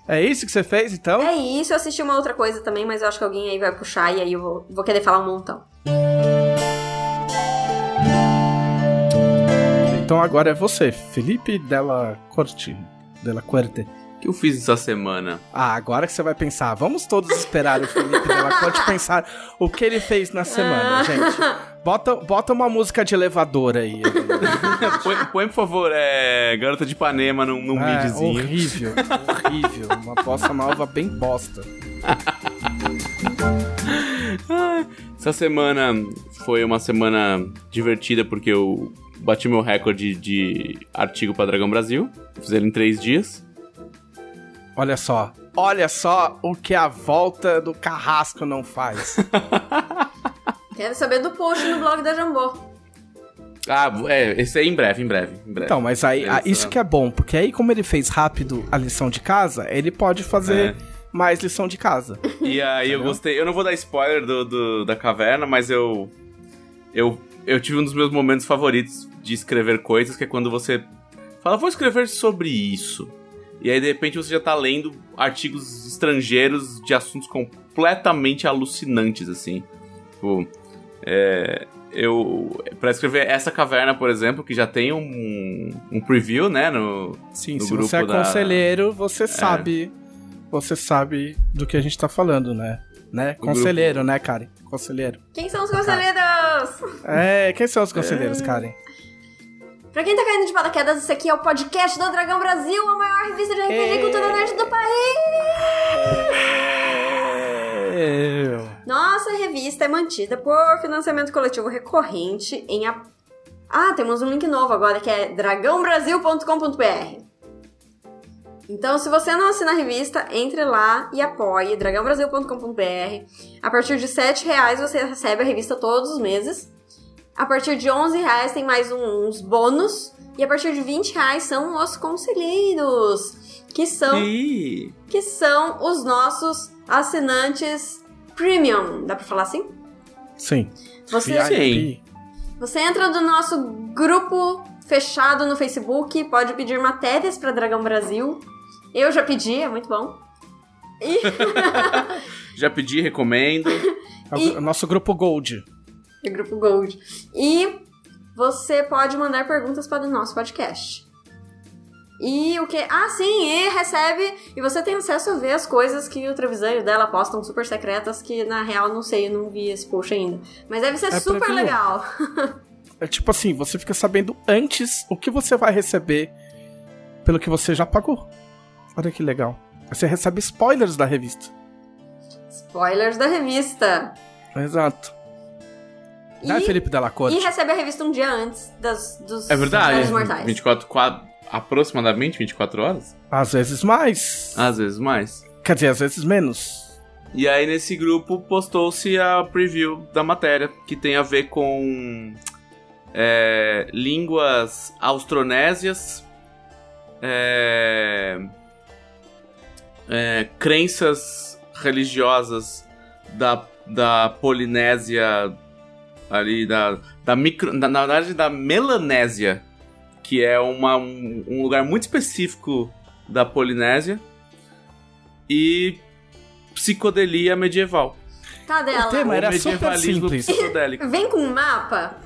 é isso que você fez, então? É isso, eu assisti uma outra coisa também, mas eu acho que alguém aí vai puxar e aí eu vou, vou querer falar um montão. Então agora é você, Felipe Della Corte. Della Corte. O que eu fiz essa semana? Ah, agora que você vai pensar, vamos todos esperar o Felipe Della Corte pensar o que ele fez na semana, gente. Bota, bota uma música de elevador aí. põe, põe, por favor, é, Garota de Ipanema num, num É, midzinho. horrível, horrível. Uma bossa nova bem bosta. Essa semana foi uma semana divertida porque eu bati meu recorde de artigo para Dragão Brasil. Fiz ele em três dias. Olha só, olha só o que a volta do carrasco não faz. Quero saber do post no blog da Jambô. Ah, é, esse aí em breve, em breve, em breve. Então, mas aí, ah, Essa- isso que é bom, porque aí como ele fez rápido a lição de casa, ele pode fazer É. mais lição de casa. E aí eu gostei. Eu não vou dar spoiler do, do- da caverna, mas eu, eu. Eu tive um dos meus momentos favoritos de escrever coisas, que é quando você fala, vou escrever sobre isso. E aí, de repente, você já tá lendo artigos estrangeiros de assuntos completamente alucinantes, assim. Tipo, é, eu. Pra escrever essa caverna, por exemplo, que já tem um, um preview, né? No, Sim, no se grupo você é da- conselheiro, você sabe. Você sabe do que a gente tá falando, né? Né? O Conselheiro, né, Karen? Conselheiro. Quem são os conselheiros? É, quem são os conselheiros, Karen? Pra quem tá caindo de paraquedas, esse aqui é o podcast do Dragão Brasil, a maior revista de RPG e cultura nerd do país! Nossa revista é mantida por financiamento coletivo recorrente em... A... Ah, temos um link novo agora, que é dragãobrasil.com.br. Então, se você não assina a revista, entre lá e apoie dragãobrasil.com.br. A partir de R$ reais você recebe a revista todos os meses. A partir de R$ reais tem mais um- uns bônus. E a partir de R$ reais são os conselheiros, que são que são os nossos assinantes premium. Dá pra falar assim? Sim. Você, Sim. você entra no nosso grupo fechado no Facebook, pode pedir matérias pra Dragão Brasil. Eu já pedi, é muito bom. E já pedi, recomendo. É o E- gru- nosso grupo Gold. O grupo Gold. E você pode mandar perguntas para o nosso podcast. E o que? Ah, sim, e recebe. E você tem acesso a ver as coisas que o Trevisan e dela postam super secretas, que na real não sei, eu não vi esse post ainda. Mas deve ser É super legal. É tipo assim, você fica sabendo antes o que você vai receber pelo que você já pagou. Olha que legal. Você recebe spoilers da revista. Spoilers da revista. Exato. E, Né, Felipe Della Corte? e recebe a revista um dia antes das, dos É verdade. Jogos Mortais. 24, qua- aproximadamente 24 horas? Às vezes mais. Às vezes mais. Quer dizer, às vezes menos. E aí nesse grupo postou-se a preview da matéria, que tem a ver com é, línguas austronésias, é, é, crenças religiosas da, da Polinésia, ali da, da micro, na, na verdade da Melanésia, que é uma, um, um lugar muito específico da Polinésia, e psicodelia medieval. Tá dela. O tema era Ou super medievalismo simples. psicodélico. Vem com um mapa?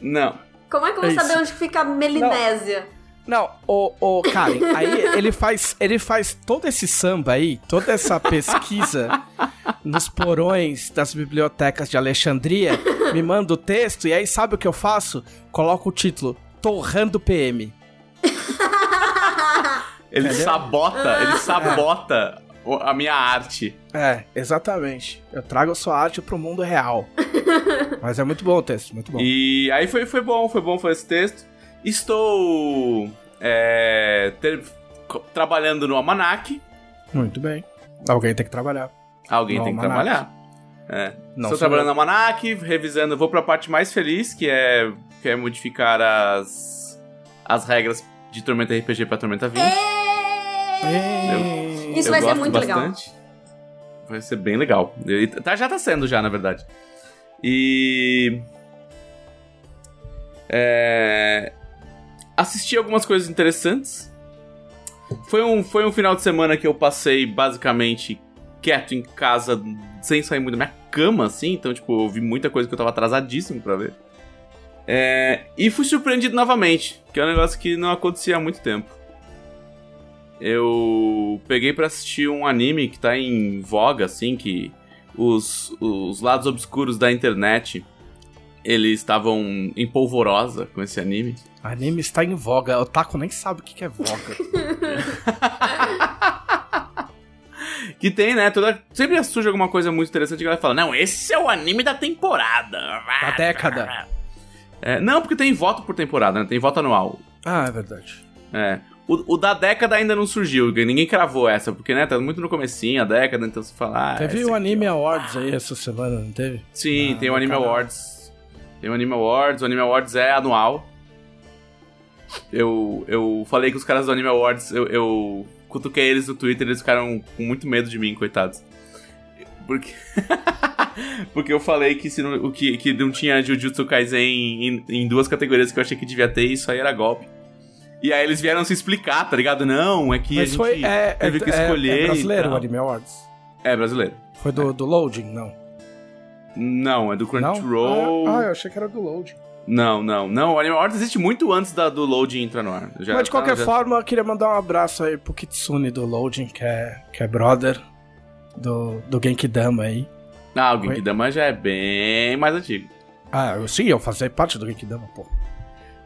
Não. Como é que eu vou É saber onde fica a Melinésia? Não, o, o Karen, aí ele faz, ele faz todo esse samba aí, toda essa pesquisa nos porões das bibliotecas de Alexandria, me manda o texto e aí sabe o que eu faço? Coloco o título Torrando PM. Ele Entendeu? sabota, ele sabota o- a minha arte. É, exatamente. Eu trago a sua arte pro mundo real. Mas é muito bom o texto, muito bom. E aí foi, foi bom, foi bom foi esse texto. Estou é, ter- trabalhando no Almanac. Muito bem. Alguém tem que trabalhar. Alguém No tem que Almanac. trabalhar. É. Não Estou trabalhando eu. no Almanac, revisando. Vou pra parte mais feliz, que é, que é modificar as, as regras de Tormenta RPG pra Tormenta 20. É. Isso Eu vai ser muito legal. bastante. Vai ser bem legal. Tá, já tá sendo já, na verdade. E... É... Assisti algumas coisas interessantes. Foi um, foi um final de semana que eu passei basicamente quieto em casa, sem sair muito da minha cama, assim. Então, tipo, eu vi muita coisa que eu tava atrasadíssimo pra ver. É, e fui surpreendido novamente, que é um negócio que não acontecia há muito tempo. Eu peguei pra assistir um anime que tá em voga, assim, que os, os lados obscuros da internet eles estavam em polvorosa com esse anime. Anime está em voga. O Taco nem sabe o que é voga. Que tem, né? Toda, sempre surge alguma coisa muito interessante que ela fala: Não, esse é o anime da temporada. Da década. É, não, porque tem voto por temporada, né? Tem voto anual. ah, é verdade. É. O, o da década ainda não surgiu, ninguém cravou essa, porque, né, tá muito no comecinho a década, então se falar. Teve o Anime Awards aí essa semana, não teve? Sim, Ah, tem o Anime canal. Awards. Tem o Anime Awards, o Anime Awards é anual. Eu, eu falei que os caras do Anime Awards, eu, eu cutuquei eles no Twitter, eles ficaram com muito medo de mim, coitados. Porque. Porque eu falei que, se não, que, que não tinha Jujutsu Kaisen em, em, duas categorias que eu achei que devia ter, isso aí era golpe. E aí eles vieram se explicar, tá ligado? Não, é que a Mas gente foi. É, teve é, que é- escolher. é e brasileiro o. Anime Awards. É brasileiro. Foi do, do Loading, não? Não, é do? Crunchyroll. Ah, ah, eu achei que era do Loading. Não, não, não. O Anime Awards existe muito antes da, do loading entrar no ar. Já Mas de qualquer já- forma, eu queria mandar um abraço aí pro Kitsune do Loading, que é, que é brother do, do Genkidama aí. Ah, o Genkidama já é bem mais antigo. Ah, eu, sim, eu fazia parte do Genkidama, pô.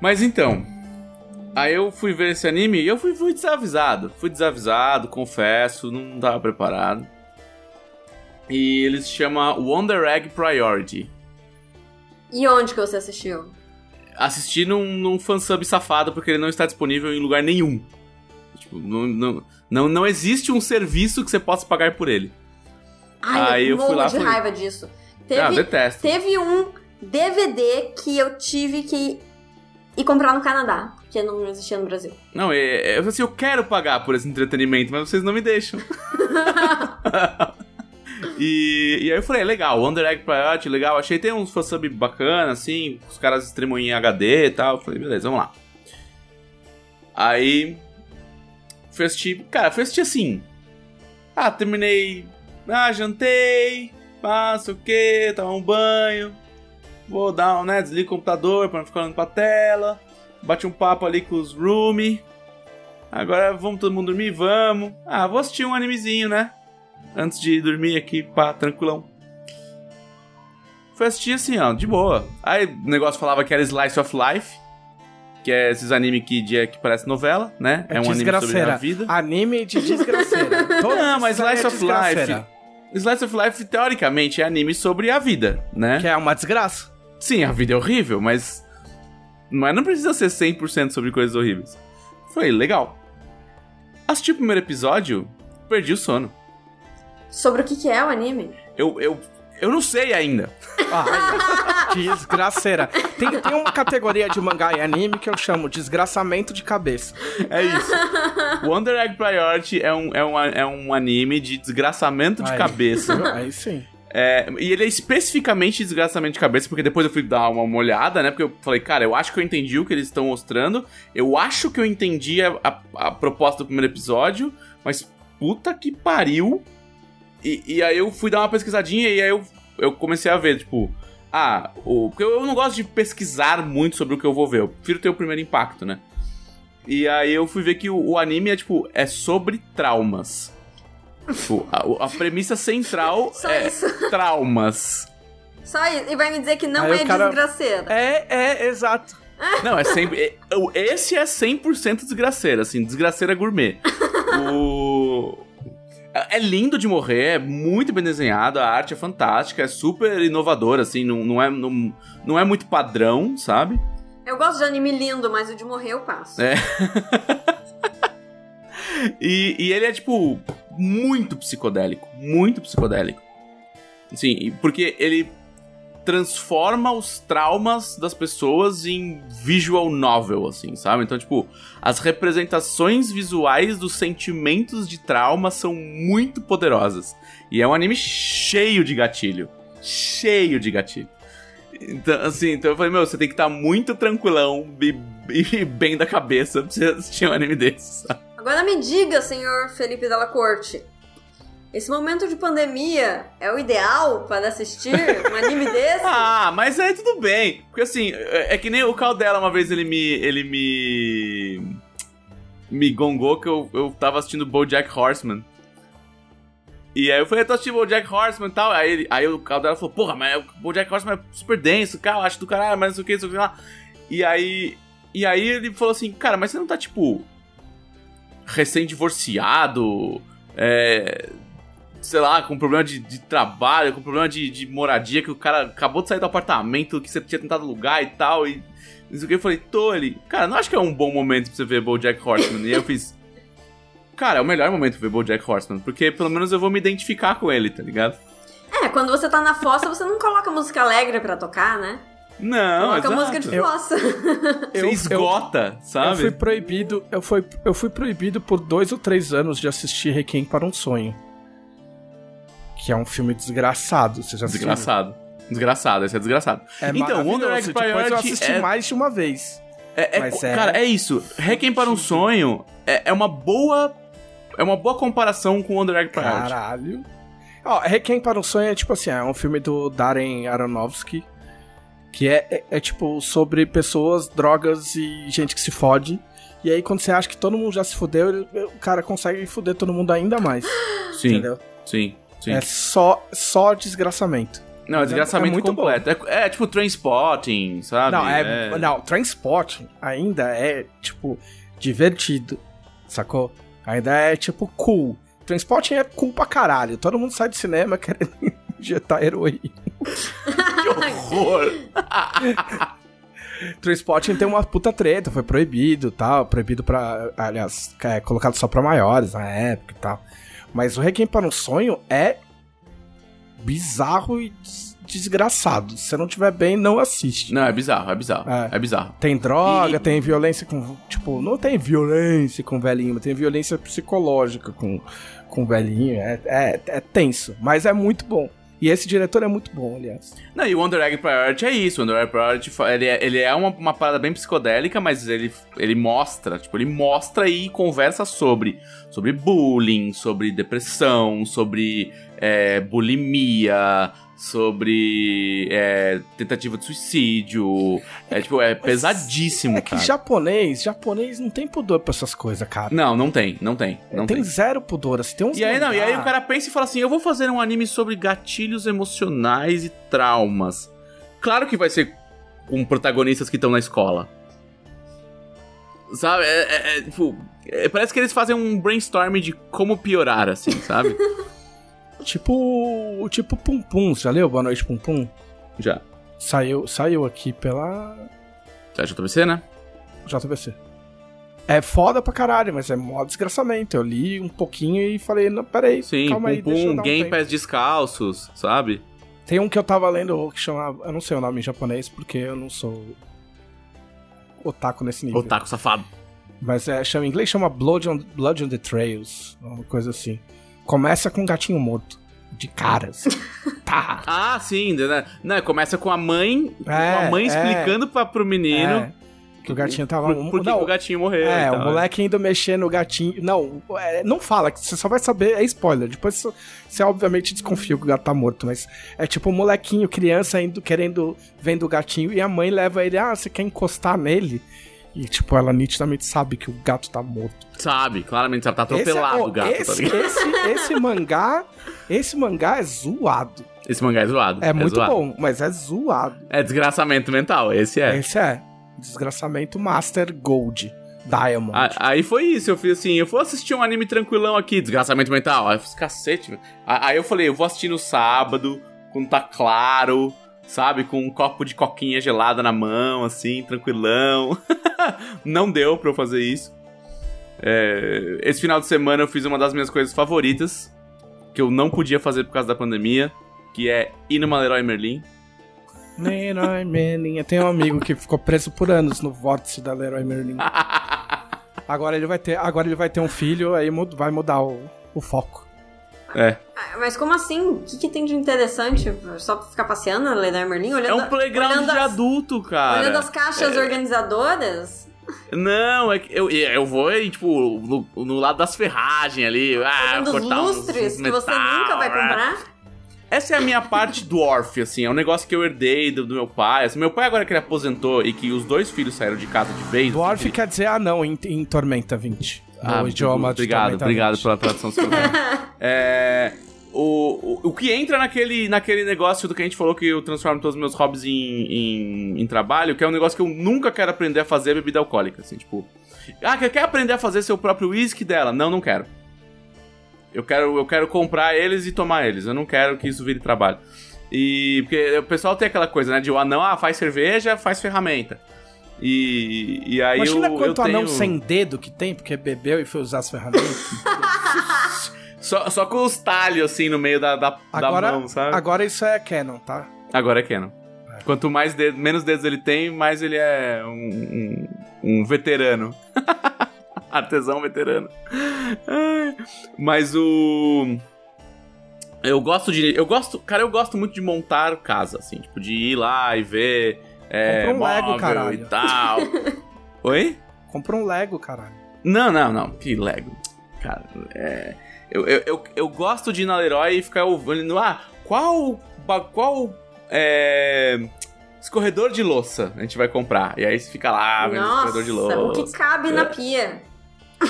Mas então. Aí eu fui ver esse anime e eu fui, fui desavisado. Fui desavisado, confesso, não tava preparado. E ele se chama Wonder Egg Priority. E onde que você assistiu? Assisti num, num fansub safado, porque ele não está disponível em lugar nenhum. Tipo, não, não, não, não existe um serviço que você possa pagar por ele. Ai, Aí eu eu fui lá, de fui- raiva disso. ah, Teve, detesto. teve um DVD que eu tive que ir comprar no Canadá, porque não existia no Brasil. Não, é, é, eu falei assim, eu quero pagar por esse entretenimento, mas vocês não me deixam. e, e aí eu falei, legal, Wonder Egg Priority, legal. Achei tem uns fansub bacana, assim, os caras streamam em HD e tal. Eu falei, beleza, vamos lá. Aí, fui assistir, cara, fui assistir assim. Ah, terminei, ah, jantei, sei o que, tomar um banho. Vou dar um, né, desliga o computador pra não ficar olhando pra tela. Bate um papo ali com os roomie. Agora vamos todo mundo dormir? Vamos. Ah, vou assistir um animezinho, né? Antes de dormir aqui, pá, tranquilão. Fui assistir assim, ó, de boa. Aí o negócio falava que era Slice of Life. Que é esses anime que, de, que parece novela, né? É, um anime sobre a vida. Anime de desgraceira. Não, mas Slice é of. Life. Slice of Life, teoricamente, é anime sobre a vida, né? Que é uma desgraça. Sim, a vida é horrível, mas. Mas não precisa ser 100% sobre coisas horríveis. Foi legal. Assisti o primeiro episódio, perdi o sono. Sobre o que, que é o anime? Eu, eu, eu não sei ainda. Ai, desgraceira. Tem, tem uma categoria de mangá e anime que eu chamo desgraçamento de cabeça. É isso. Wonder Egg Priority é um, é um, é um anime de desgraçamento de Aí. cabeça. Aí sim. É, e ele é especificamente desgraçamento de cabeça, porque depois eu fui dar uma, uma olhada, né? Porque eu falei, cara, eu acho que eu entendi o que eles estão mostrando. Eu acho que eu entendi a, a- a proposta do primeiro episódio, mas puta que pariu. E, e aí eu fui dar uma pesquisadinha e aí eu, eu comecei a ver, tipo, ah, o, porque eu não gosto de pesquisar muito sobre o que eu vou ver, eu prefiro ter o primeiro impacto, né? E aí eu fui ver que o, o anime é, tipo, é sobre traumas. Tipo, a, a premissa central é isso. traumas. Só isso. E vai me dizer que não Aí é cara- desgraceira. É, é, exato. Não, é sempre. é- Esse é 100% desgraceira, assim, desgraceira gourmet. o. É lindo de morrer, é muito bem desenhado, a arte é fantástica, é super inovadora, assim, não, não, é, não, não é muito padrão, sabe? Eu gosto de anime lindo, mas o de morrer eu passo. É. E, e ele é, tipo, muito psicodélico. Muito psicodélico. Sim, porque ele transforma os traumas das pessoas em visual novel, assim, sabe? Então, tipo, as representações visuais dos sentimentos de trauma são muito poderosas. E é um anime cheio de gatilho. Cheio de gatilho. Então, assim, então eu falei, meu, você tem que estar muito tranquilão e, e bem da cabeça pra você assistir um anime desse, sabe? Agora me diga, senhor Felipe Della Corte. Esse momento de pandemia é o ideal para assistir um anime desse? Ah, mas aí tudo bem. Porque assim, é é que nem o Caldela uma vez ele me. ele me. me gongou que eu, eu tava assistindo Bojack Horseman. E aí eu falei, eu tô assistindo Bojack Horseman e tal. Aí, ele, aí o Caldela falou, porra, mas o Bojack Horseman é super denso, cara, eu acho do caralho, mas não sei o que, não sei o que lá. E aí. E aí ele falou assim, cara, mas você não tá tipo. recém-divorciado? É sei lá, com problema de, de trabalho, com problema de, de moradia, que o cara acabou de sair do apartamento que você tinha tentado alugar e tal, e não sei o que, eu falei, tô ele, cara, não acho que é um bom momento pra você ver BoJack Horseman, e eu fiz, cara, é o melhor momento pra ver BoJack Horseman, porque pelo menos eu vou me identificar com ele, tá ligado? É, quando você tá na fossa, você não coloca música alegre pra tocar, né? Não, Coloca exato. música de Eu- fossa. Você Eu- esgota, Eu sabe? fui proibido, eu fui, eu fui proibido por dois ou três anos de assistir Requiem para um Sonho. Que é um filme desgraçado, você já assistiu? Desgraçado. Desgraçado, esse é desgraçado. É então, Wonder maravilhoso, Egg Depois eu Priority assisti é mais de uma vez. É, é- Mas é- Cara, é isso. Requiem para um sonho é, é uma boa. É uma boa comparação com Wonder Egg Priority. Caralho. Ó, Requiem para um Sonho é tipo assim, é um filme do Darren Aronofsky. Que é, é, é, tipo sobre pessoas, drogas e gente que se fode. E aí quando você acha que todo mundo já se fudeu, ele- o cara consegue fuder todo mundo ainda mais. Sim, Entendeu? sim, sim. É só, só desgraçamento. Não, é é- desgraçamento é muito completo. É, é tipo Trainspotting, sabe? Não, é, não, Transport ainda é, tipo, divertido, sacou? Ainda é, tipo, cool. Transporting é cool pra caralho. Todo mundo sai do cinema querendo injetar heroína. Que horror! Transporting tem uma puta treta, foi proibido tal. Proibido pra. Aliás, é, colocado só pra maiores na época e tal. Mas o Requiem para um Sonho é bizarro e des- desgraçado. Se você não tiver bem, não assiste. Não, é bizarro, é bizarro. É. É, bizarro. Tem droga, E- tem violência com. Tipo, não tem violência com velhinho, mas tem violência psicológica com, com velhinho. É, é, é tenso, mas é muito bom. E esse diretor é muito bom, aliás. Não, e o Wonder Egg Priority é isso. O Wonder Egg Priority, ele é, ele é uma, uma parada bem psicodélica, mas ele, ele mostra, tipo, ele mostra e conversa sobre, sobre bullying, sobre depressão, sobre é, bulimia, sobre é, tentativa de suicídio. É, tipo, é pesadíssimo, É que cara. japonês, japonês não tem pudor pra essas coisas, cara. Não, não tem, não tem, não tem, tem. zero pudor. Assim, tem uns E aí, não, e aí mangá- o cara pensa e fala assim: eu vou fazer um anime sobre gatilhos emocionais e traumas. Claro que vai ser com protagonistas que estão na escola. Sabe? É, é- é, tipo, é, parece que eles fazem um brainstorm de como piorar, assim, sabe? Tipo. Tipo Pum Pum. Você já leu Boa Noite Pum Pum? Já. Saiu, saiu aqui pela Já JBC, né? JBC. É foda pra caralho, mas é mó desgraçamento. Eu li um pouquinho e falei, não, peraí, Sim, calma aí, Pum deixa eu Pum, dar um Game. Pés Descalços, sabe? Tem um que eu tava lendo que chama. Eu não sei o nome em japonês porque eu não sou otaku nesse nível. Otaku safado. Mas é, chama, em inglês chama Blood on, Blood on the Trails, uma coisa assim. Começa com um gatinho morto. De cara, assim. tá. Ah, sim, né? Não, começa com a mãe, com É, a mãe é. explicando pra, pro menino É, que o gatinho tava. por, por que não, que o gatinho morreu. É, o tal. moleque indo mexer no gatinho. Não, é, não fala, que você só vai saber, é spoiler. Depois você, você obviamente desconfia que o gato tá morto, mas é tipo o molequinho, criança indo, querendo, vendo o gatinho, e a mãe leva ele, ah, você quer encostar nele? E tipo, ela nitidamente sabe que o gato tá morto. Sabe, claramente, ela tá é- atropelado o gato, tá esse, ligado? esse, esse mangá, esse mangá é zoado. Esse mangá é zoado. É, muito zoado. bom, mas é zoado. É desgraçamento mental, esse é. Esse é. Desgraçamento Master Gold. Diamond. A- Aí foi isso, eu fiz assim, eu vou assistir um anime tranquilão aqui, desgraçamento mental. Aí eu fiz cacete, Aí eu falei, eu vou assistir no sábado, quando tá claro, sabe? Com um copo de coquinha gelada na mão, assim, tranquilão. Não deu pra eu fazer isso. É, esse final de semana eu fiz uma das minhas coisas favoritas, que eu não podia fazer por causa da pandemia, que é ir numa Leroy Merlin. Leroy Merlin. Eu tenho um amigo que ficou preso por anos no vórtice da Leroy Merlin. Agora ele vai ter, agora ele vai ter um filho, aí vai mudar o, o foco. É. Ah, Mas como assim? O que, que tem de interessante? Só pra ficar passeando na Leroy Merlin? Olhando, É um playground olhando de as- adulto, cara. Olhando as caixas É. organizadoras? Não, é que eu, eu vou, tipo, no, no lado das ferragens ali. Ah, olhando os cortar uns- lustres uns que você metal, nunca vai né? comprar? Essa é a minha parte dwarf, assim. É um negócio que eu herdei do, do meu pai. Assim, meu pai, agora que ele aposentou e que os dois filhos saíram de casa de vez. Dwarf assim, quer dizer anão em, em Tormenta 20. Ah, no idioma obrigado, Tormenta obrigado 20. pela tradução é, o, o, o que entra naquele, naquele negócio do que a gente falou que eu transformo todos os meus hobbies em, em, em trabalho, que é um negócio que eu nunca quero aprender a fazer bebida alcoólica, assim, tipo... Ah, quer, quer aprender a fazer seu próprio whisky dela? Não, não quero. Eu quero, eu quero comprar eles e tomar eles, eu não quero que isso vire trabalho. E porque o pessoal tem aquela coisa, né, de o anão, ah, faz cerveja, faz ferramenta. E, e aí Imagina eu, quanto eu anão tenho... sem dedo que tem, porque bebeu e foi usar as ferramentas. Só, só com os talhos, assim, no meio da, da, da agora, mão, sabe? agora isso é canon, tá? Agora é Canon. Quanto mais dedos, menos dedos ele tem, mais ele é um, um, um veterano. Artesão veterano. Mas o... Eu gosto de... Eu gosto... Cara, eu gosto muito de montar casa, assim. Tipo, de ir lá e ver... É, Compra um Lego, caralho. E tal. Oi? Compra um Lego, caralho. Não, não, não. Que Lego. Cara, é. Eu, eu, eu, eu gosto de ir na Leroy e ficar ouvindo. Ah, qual. Qual. É. Escorredor de louça a gente vai comprar. E aí você fica lá vendo Nossa, escorredor de o louça. que cabe na pia?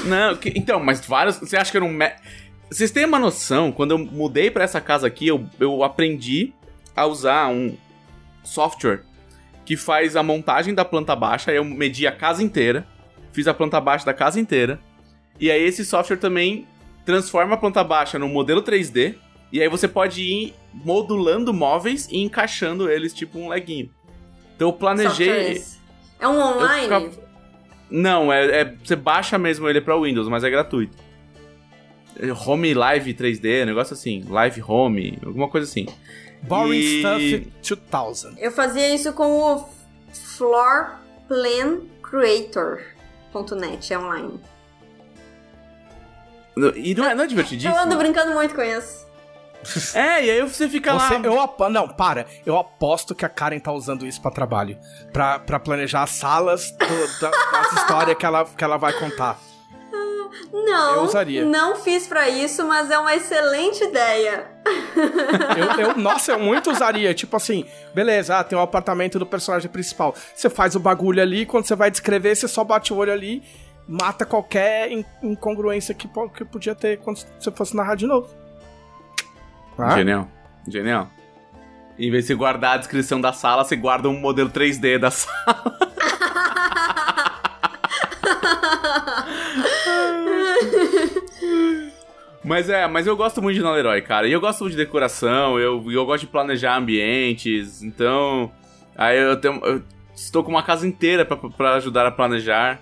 Não, que- então, mas vários. Você acha que eu não. me- Vocês têm uma noção? Quando eu mudei pra essa casa aqui, eu, eu aprendi a usar um software que faz a montagem da planta baixa. Aí eu medi a casa inteira, fiz a planta baixa da casa inteira. E aí esse software também transforma a planta baixa num modelo 3D, e aí você pode ir modulando móveis e encaixando eles tipo um leguinho. Então eu planejei. É um online? ficava- Não, é, é- você baixa mesmo ele pra Windows, mas é gratuito. É Home Live 3D, negócio assim, Live Home, alguma coisa assim. Boring E- Stuff 2000. Eu fazia isso com o Floor Plan Creator.net, é online. E não é, não é divertidíssimo? Eu ando brincando muito com isso. É, e aí você fica Você, lá. eu apo- Não, para. Eu aposto que a Karen tá usando isso pra trabalho. Pra, pra planejar as salas do- da- das histórias que ela, que ela vai contar. Não, Eu usaria. não fiz pra isso, mas é uma excelente ideia. Eu, eu- nossa, eu muito usaria. Tipo assim, beleza, ah, tem um apartamento do personagem principal. Você faz o bagulho ali, quando você vai descrever, você só bate o olho ali, mata qualquer in- incongruência que, que podia ter quando você fosse narrar de novo. Ah? Genial, genial. Em vez de você guardar a descrição da sala, você guarda um modelo 3D da sala. Mas é, mas eu gosto muito de Leroy, cara. E eu gosto muito de decoração, eu, eu gosto de planejar ambientes, então. Aí eu, tenho, eu estou com uma casa inteira pra ajudar a planejar.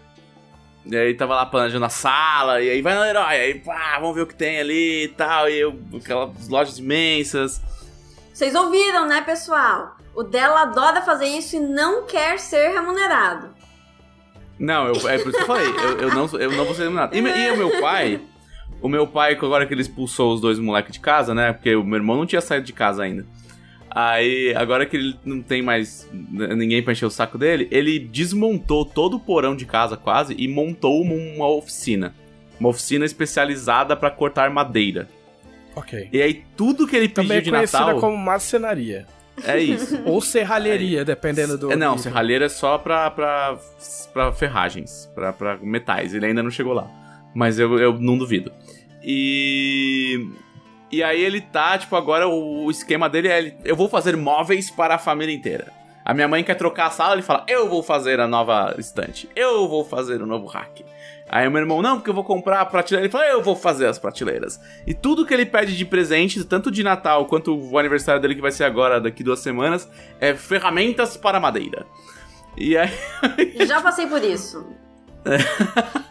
E aí tava lá planejando a sala, e aí vai Leroy, aí pá, vamos ver o que tem ali e tal, e eu, aquelas lojas imensas. Vocês ouviram, né, pessoal? O dela adora fazer isso e não quer ser remunerado. Não, eu, é por isso que eu falei, eu, eu não, eu não vou ser eliminado. E, e o meu pai, o meu pai, que agora que ele expulsou os dois moleques de casa, né? Porque o meu irmão não tinha saído de casa ainda. Aí, agora que ele não tem mais ninguém pra encher o saco dele, ele desmontou todo o porão de casa quase e montou uma, oficina. Uma oficina especializada pra cortar madeira. Ok. E aí, tudo que ele pediu Também é de conhecida Natal como marcenaria. É isso. Ou serralheria, dependendo do. É, não, nível. serralheira é só pra, pra, pra ferragens, pra, pra metais. Ele ainda não chegou lá. Mas eu, eu não duvido. E. E aí ele tá, tipo, agora o, esquema dele é: eu vou fazer móveis para a família inteira. A minha mãe quer trocar a sala, ele fala: eu vou fazer a nova estante. Eu vou fazer o novo rack. Aí meu irmão, não, porque eu vou comprar a prateleira. Ele fala, eu vou fazer as prateleiras. E tudo que ele pede de presente, tanto de Natal quanto o aniversário dele, que vai ser agora, daqui duas semanas, é ferramentas para madeira. E aí. Já passei por isso.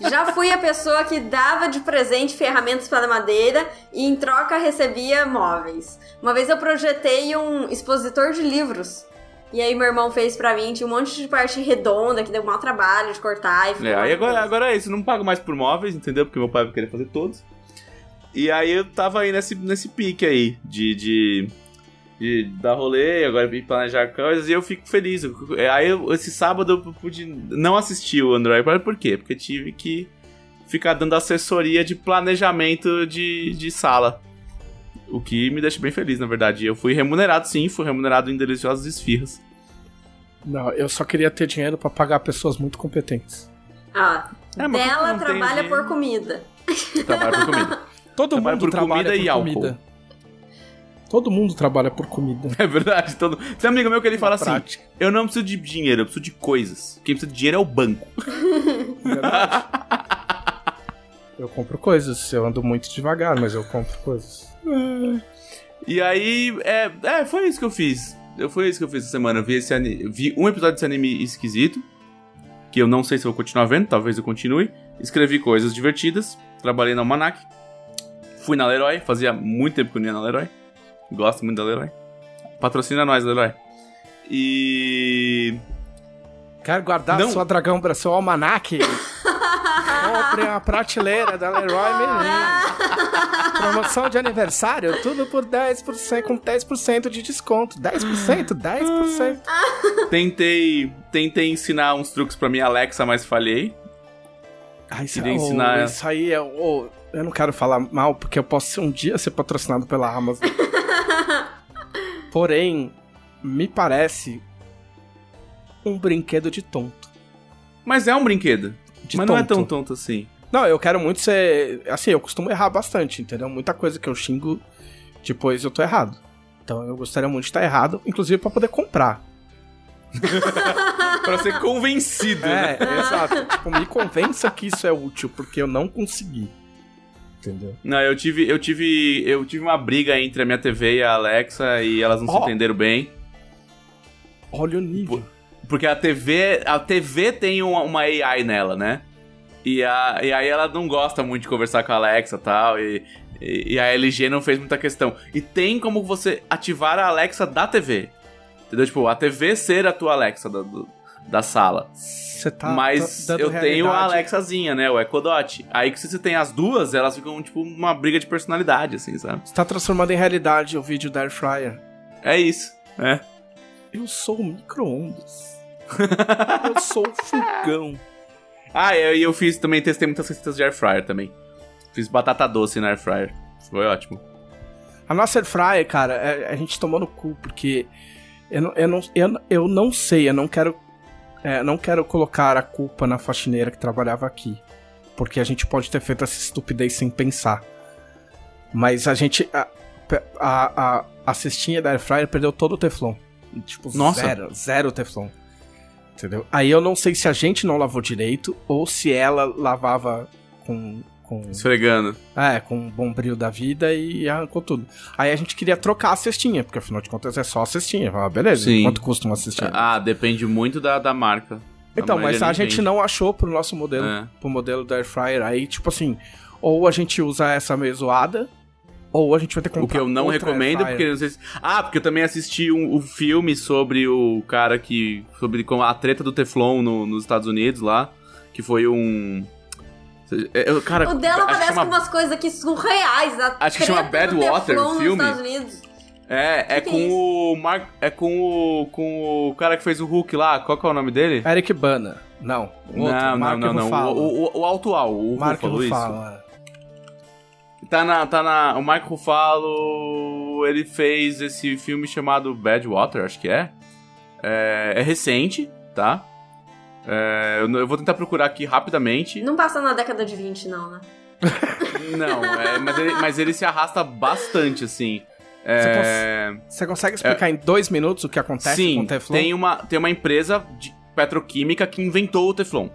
Já fui a pessoa que dava de presente ferramentas para madeira e em troca recebia móveis. Uma vez eu projetei um expositor de livros. E aí meu irmão fez pra mim, tinha um monte de parte redonda que deu um mau trabalho de cortar e É, aí agora, agora é isso, não pago mais por móveis, entendeu? Porque meu pai vai querer fazer todos. E aí eu tava aí nesse, nesse pique aí de, de, de dar rolê, agora planejar coisas, e eu fico feliz. Eu- Aí eu- esse sábado eu pude não assistir o Android Party, por quê? Porque tive que ficar dando assessoria de planejamento de, de sala. O que me deixa bem feliz, na verdade. Eu fui remunerado, sim, fui remunerado em deliciosas esfirras. Não, eu só queria ter dinheiro pra pagar pessoas muito competentes. Ah, É, dela tem trabalha dinheiro. por comida. Trabalho por comida. Todo Trabalha mundo por trabalha comida por e álcool. comida. Todo mundo trabalha por comida. É verdade. Todo... Tem um amigo meu que ele fala assim. Eu não preciso de dinheiro, eu preciso de coisas. Quem precisa de dinheiro é o banco. Verdade. eu compro coisas. Eu ando muito devagar, mas eu compro coisas. E aí, é, é, foi isso que eu fiz. Eu, foi isso que eu fiz essa semana. Eu vi, esse ani- vi um episódio desse anime esquisito. Que eu não sei se eu vou continuar vendo, talvez eu continue. Escrevi coisas divertidas. Trabalhei no Almanac. Fui na Leroy. Fazia muito tempo que eu não ia na Leroy. Gosto muito da Leroy. Patrocina nós, Leroy. E. Quer guardar Não. sua dragão para seu almanac? Compre uma prateleira da Leroy Merlin. Promoção de aniversário, tudo por 10%, com 10% de desconto. 10%? 10%. Tentei, tentei ensinar uns truques pra minha Alexa, mas falhei. Ah, isso, Queria oh, ensinar- isso aí é. oh, eu não quero falar mal, porque eu posso um dia ser patrocinado pela Amazon. Porém, me parece um brinquedo de tonto. Mas é um brinquedo. De mas não é tonto. tão tonto assim. Não, eu quero muito ser. Assim, eu costumo errar bastante, entendeu? Muita coisa que eu xingo, depois eu tô errado. Então eu gostaria muito de estar errado, inclusive pra poder comprar. pra ser convencido, né? É, exato. Tipo, me convença que isso é útil, porque eu não consegui. entendeu? Não, eu tive, eu tive, eu tive uma briga entre a minha TV e a Alexa e elas não se Ó. entenderam bem. Olha o nível. Porque a TV, a TV tem uma, uma AI nela, né? E, a, e aí ela não gosta muito de conversar com a Alexa tal, e, e, e a LG não fez muita questão. E tem como você ativar a Alexa da TV. Entendeu? Tipo, a TV ser a tua Alexa da, do- da sala. Você tá Mas eu tenho a realidade. Alexazinha, né? O Echo Dot. Aí que se você tem as duas, elas ficam, tipo, uma briga de personalidade, assim, sabe? Você tá transformando em realidade o vídeo da Air Fryer. É isso, né? Eu sou o micro-ondas. eu sou fogão. Ah, e eu, fiz também, testei muitas receitas de air fryer também. Fiz batata doce na air fryer. Foi ótimo. A nossa Air Fryer, cara, é- a gente tomou no cu, porque eu não, eu não, eu, eu não sei, eu não quero. é, não quero colocar a culpa na faxineira que trabalhava aqui. Porque a gente pode ter feito essa estupidez sem pensar. Mas a gente. A, a, a, a cestinha da Air Fryer perdeu todo o Teflon. Tipo, Nossa. zero. Zero Teflon. Entendeu? Aí eu não sei se a gente não lavou direito ou se ela lavava com. com Esfregando. é, com um bom brilho da vida e arrancou tudo. Aí a gente queria trocar a cestinha, porque afinal de contas é só a cestinha. Ah, beleza, Sim. quanto custa uma cestinha? Ah, depende muito da, da marca. então, mas maioria a gente não achou pro nosso modelo, É. pro modelo da Air Fryer. Aí, tipo assim, ou a gente usa essa meio zoada, ou a gente vai ter que comprar O que eu não recomendo, Air porque não sei se... Ah, porque eu também assisti um, um filme sobre o cara que. Sobre a treta do Teflon no- nos Estados Unidos lá. Que foi um. É, eu- Cara, O dela parece chama- com umas coisas aqui surreais. A Acho que chama treta do Badwater, Teflon o nos filme. É, é Que com que é o Mark. É com o. com o cara que fez o Hulk lá. Qual que é o nome dele? Eric Bana. Não, o outro, não, Mark não, não, não. O, o, o atual, o Mark Ruffalo, isso. Ruffalo, é. Tá na, tá na. O Mark Ruffalo. Ele fez esse filme chamado Badwater, acho que é. É, é recente, tá? É, eu, eu vou tentar procurar aqui rapidamente. Não passa na década de 20, não, né? Não, é, mas, ele, mas ele se arrasta bastante, assim. É, Você consegue explicar em dois minutos o que acontece com sim, o Teflon? tem uma, tem uma empresa de petroquímica que inventou o Teflon.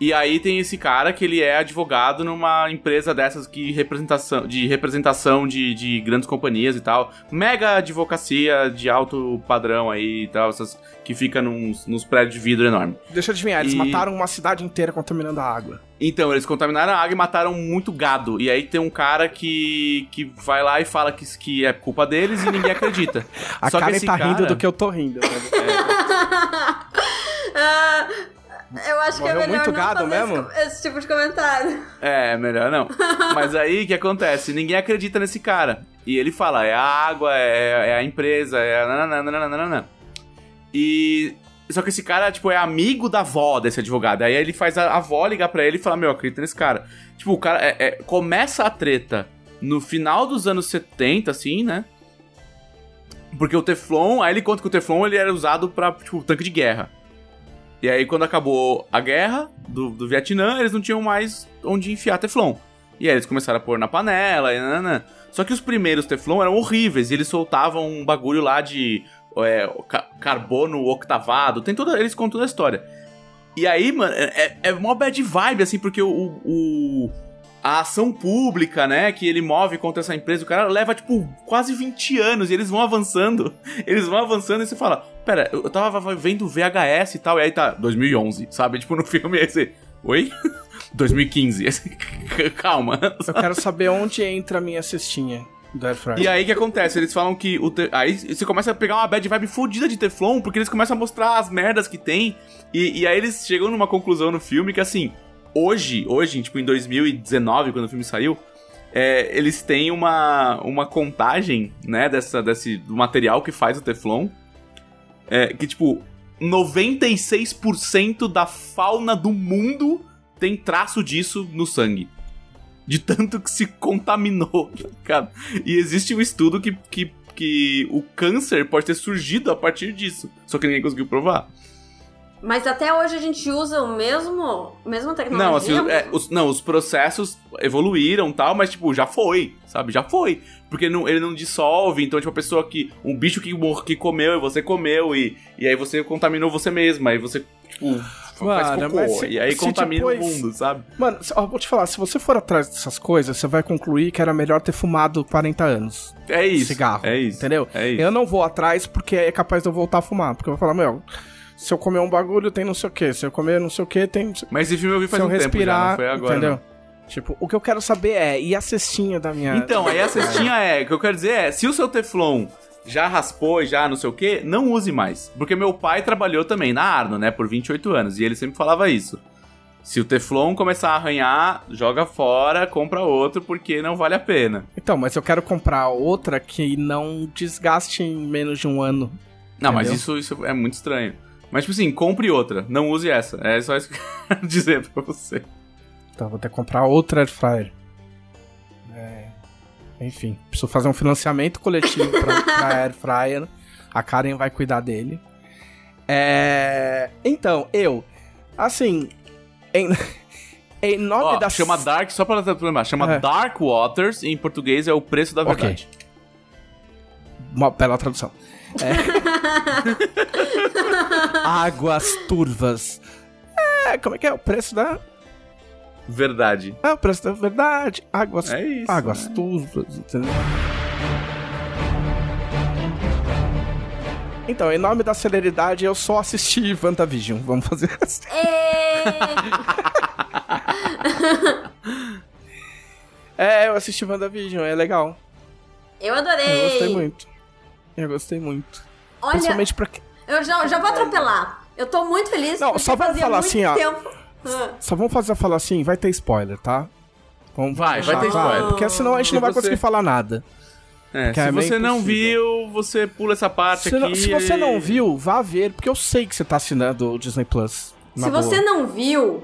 E aí tem esse cara que ele é advogado numa empresa dessas que representação, de representação de, de grandes companhias e tal. Mega advocacia de alto padrão aí e tal, essas que fica nos, nos prédios de vidro enorme. Deixa eu adivinhar, eles E- mataram uma cidade inteira contaminando a água. Então, eles contaminaram a água e mataram muito gado. E aí tem um cara que, que vai lá e fala que, que é culpa deles e ninguém acredita. A Só que Karen esse tá rindo cara- do que eu tô rindo. né? Ah, eu acho que é Morreu melhor muito não gado fazer mesmo? Esse, esse tipo de comentário. É, melhor não. Mas aí o que acontece? Ninguém acredita nesse cara. E ele fala: é a água, é, é a empresa, é a. nananana. E. Só que esse cara, tipo, é amigo da avó desse advogado. Aí ele faz a avó ligar pra ele e fala: Meu, acredita nesse cara. Tipo, o cara. é- é- começa a treta no final dos anos 70, assim, né? Porque o Teflon, aí ele conta que o Teflon ele era usado pra, tipo, tanque de guerra. E aí, quando acabou a guerra do, do Vietnã, eles não tinham mais onde enfiar Teflon. E aí eles começaram a pôr na panela e nananã. Só que os primeiros Teflon eram horríveis. E eles soltavam um bagulho lá de é, ca- carbono octavado. Tem toda, eles contam toda a história. E aí, mano, é, é mó bad vibe, assim, porque o, o- a ação pública, né, que ele move contra essa empresa, o cara leva, tipo, quase 20 anos e eles vão avançando. Eles vão avançando e você fala, pera, eu tava vendo VHS e tal, e aí tá 2011, sabe? Tipo, no filme aí você, oi? 2015. Aí você, Calma. Eu quero saber onde entra a minha cestinha do Air Fryer. E aí o que acontece? Eles falam que o te- aí você começa a pegar uma bad vibe fodida de Teflon, porque eles começam a mostrar as merdas que tem. E, e aí eles chegam numa conclusão no filme que assim, hoje, hoje, tipo em 2019, quando o filme saiu, é, eles têm uma, uma contagem, né, dessa, desse, do material que faz o Teflon. É, que tipo, 96% da fauna do mundo tem traço disso no sangue. De tanto que se contaminou, cara. E existe um estudo que, que, que o câncer pode ter surgido a partir disso. Só que ninguém conseguiu provar. Mas até hoje a gente usa o mesmo, mesma tecnologia. Não, assim, é, os, não, os processos evoluíram e tal, mas, tipo, já foi, sabe? Já foi. Porque não, ele não dissolve, então, tipo, a pessoa que. Um bicho que, mor- que comeu e você comeu, e, e aí você contaminou você mesma, aí você, tipo, faz Mano, cocô. mas se- e aí contamina depois- o mundo, sabe? Mano, ó, vou te falar, se você for atrás dessas coisas, você vai concluir que era melhor ter fumado 40 anos. É isso. cigarro. É isso. Entendeu? É isso. Eu não vou atrás porque é capaz de eu voltar a fumar. Porque eu vou falar, meu, se eu comer um bagulho, tem não sei o que. Se eu comer não sei o que, tem. Se Mas esse filme eu vi faz eu um tempo já, respirar. não foi agora. entendeu? não. Tipo, o que eu quero saber é, e a cestinha da minha. Então, aí a cestinha é, o que eu quero dizer é, se o seu Teflon já raspou, já não sei o que, não use mais. Porque meu pai trabalhou também na Arno, né, por 28 anos, e ele sempre falava isso. Se o Teflon começar a arranhar, joga fora, compra outro, porque não vale a pena. Então, mas eu quero comprar outra que não desgaste em menos de um ano. Não, mas Entendeu? isso, isso é muito estranho. Mas, tipo assim, compre outra, não use essa. É só isso que eu quero dizer pra você. Então, vou ter que comprar outra air fryer. É, Enfim, preciso fazer um financiamento coletivo pra, pra air fryer. A Karen vai cuidar dele. É... Então, eu, assim, em, em nome Ó, da chama Dark, só pra lembrar, chama É. Dark Waters, e em português é o preço da verdade. Uma bela tradução. É. Águas turvas. É, como é que é o preço da. Verdade. É o preço da verdade. Águas, É isso, águas né? turvas, entendeu? Então, em nome da celeridade, eu só assisti WandaVision. Vamos fazer assim. É, eu assisti WandaVision, é legal. Eu adorei. Eu gostei muito. Eu gostei muito. Olha, Principalmente pra. que- eu já, já vou atropelar. Eu tô muito feliz. Não, só vamos fazia falar assim, ó. tempo. Ah. Só vamos fazer falar assim, vai ter spoiler, tá? Vamos Vai, vai ter deixar- spoiler. Porque senão a gente Se não vai você- conseguir falar nada. É, se é você não viu, você pula essa parte Se, não- aqui. se você não viu, vá ver, porque eu sei que você tá assinando o Disney Plus. Se boa. você não viu,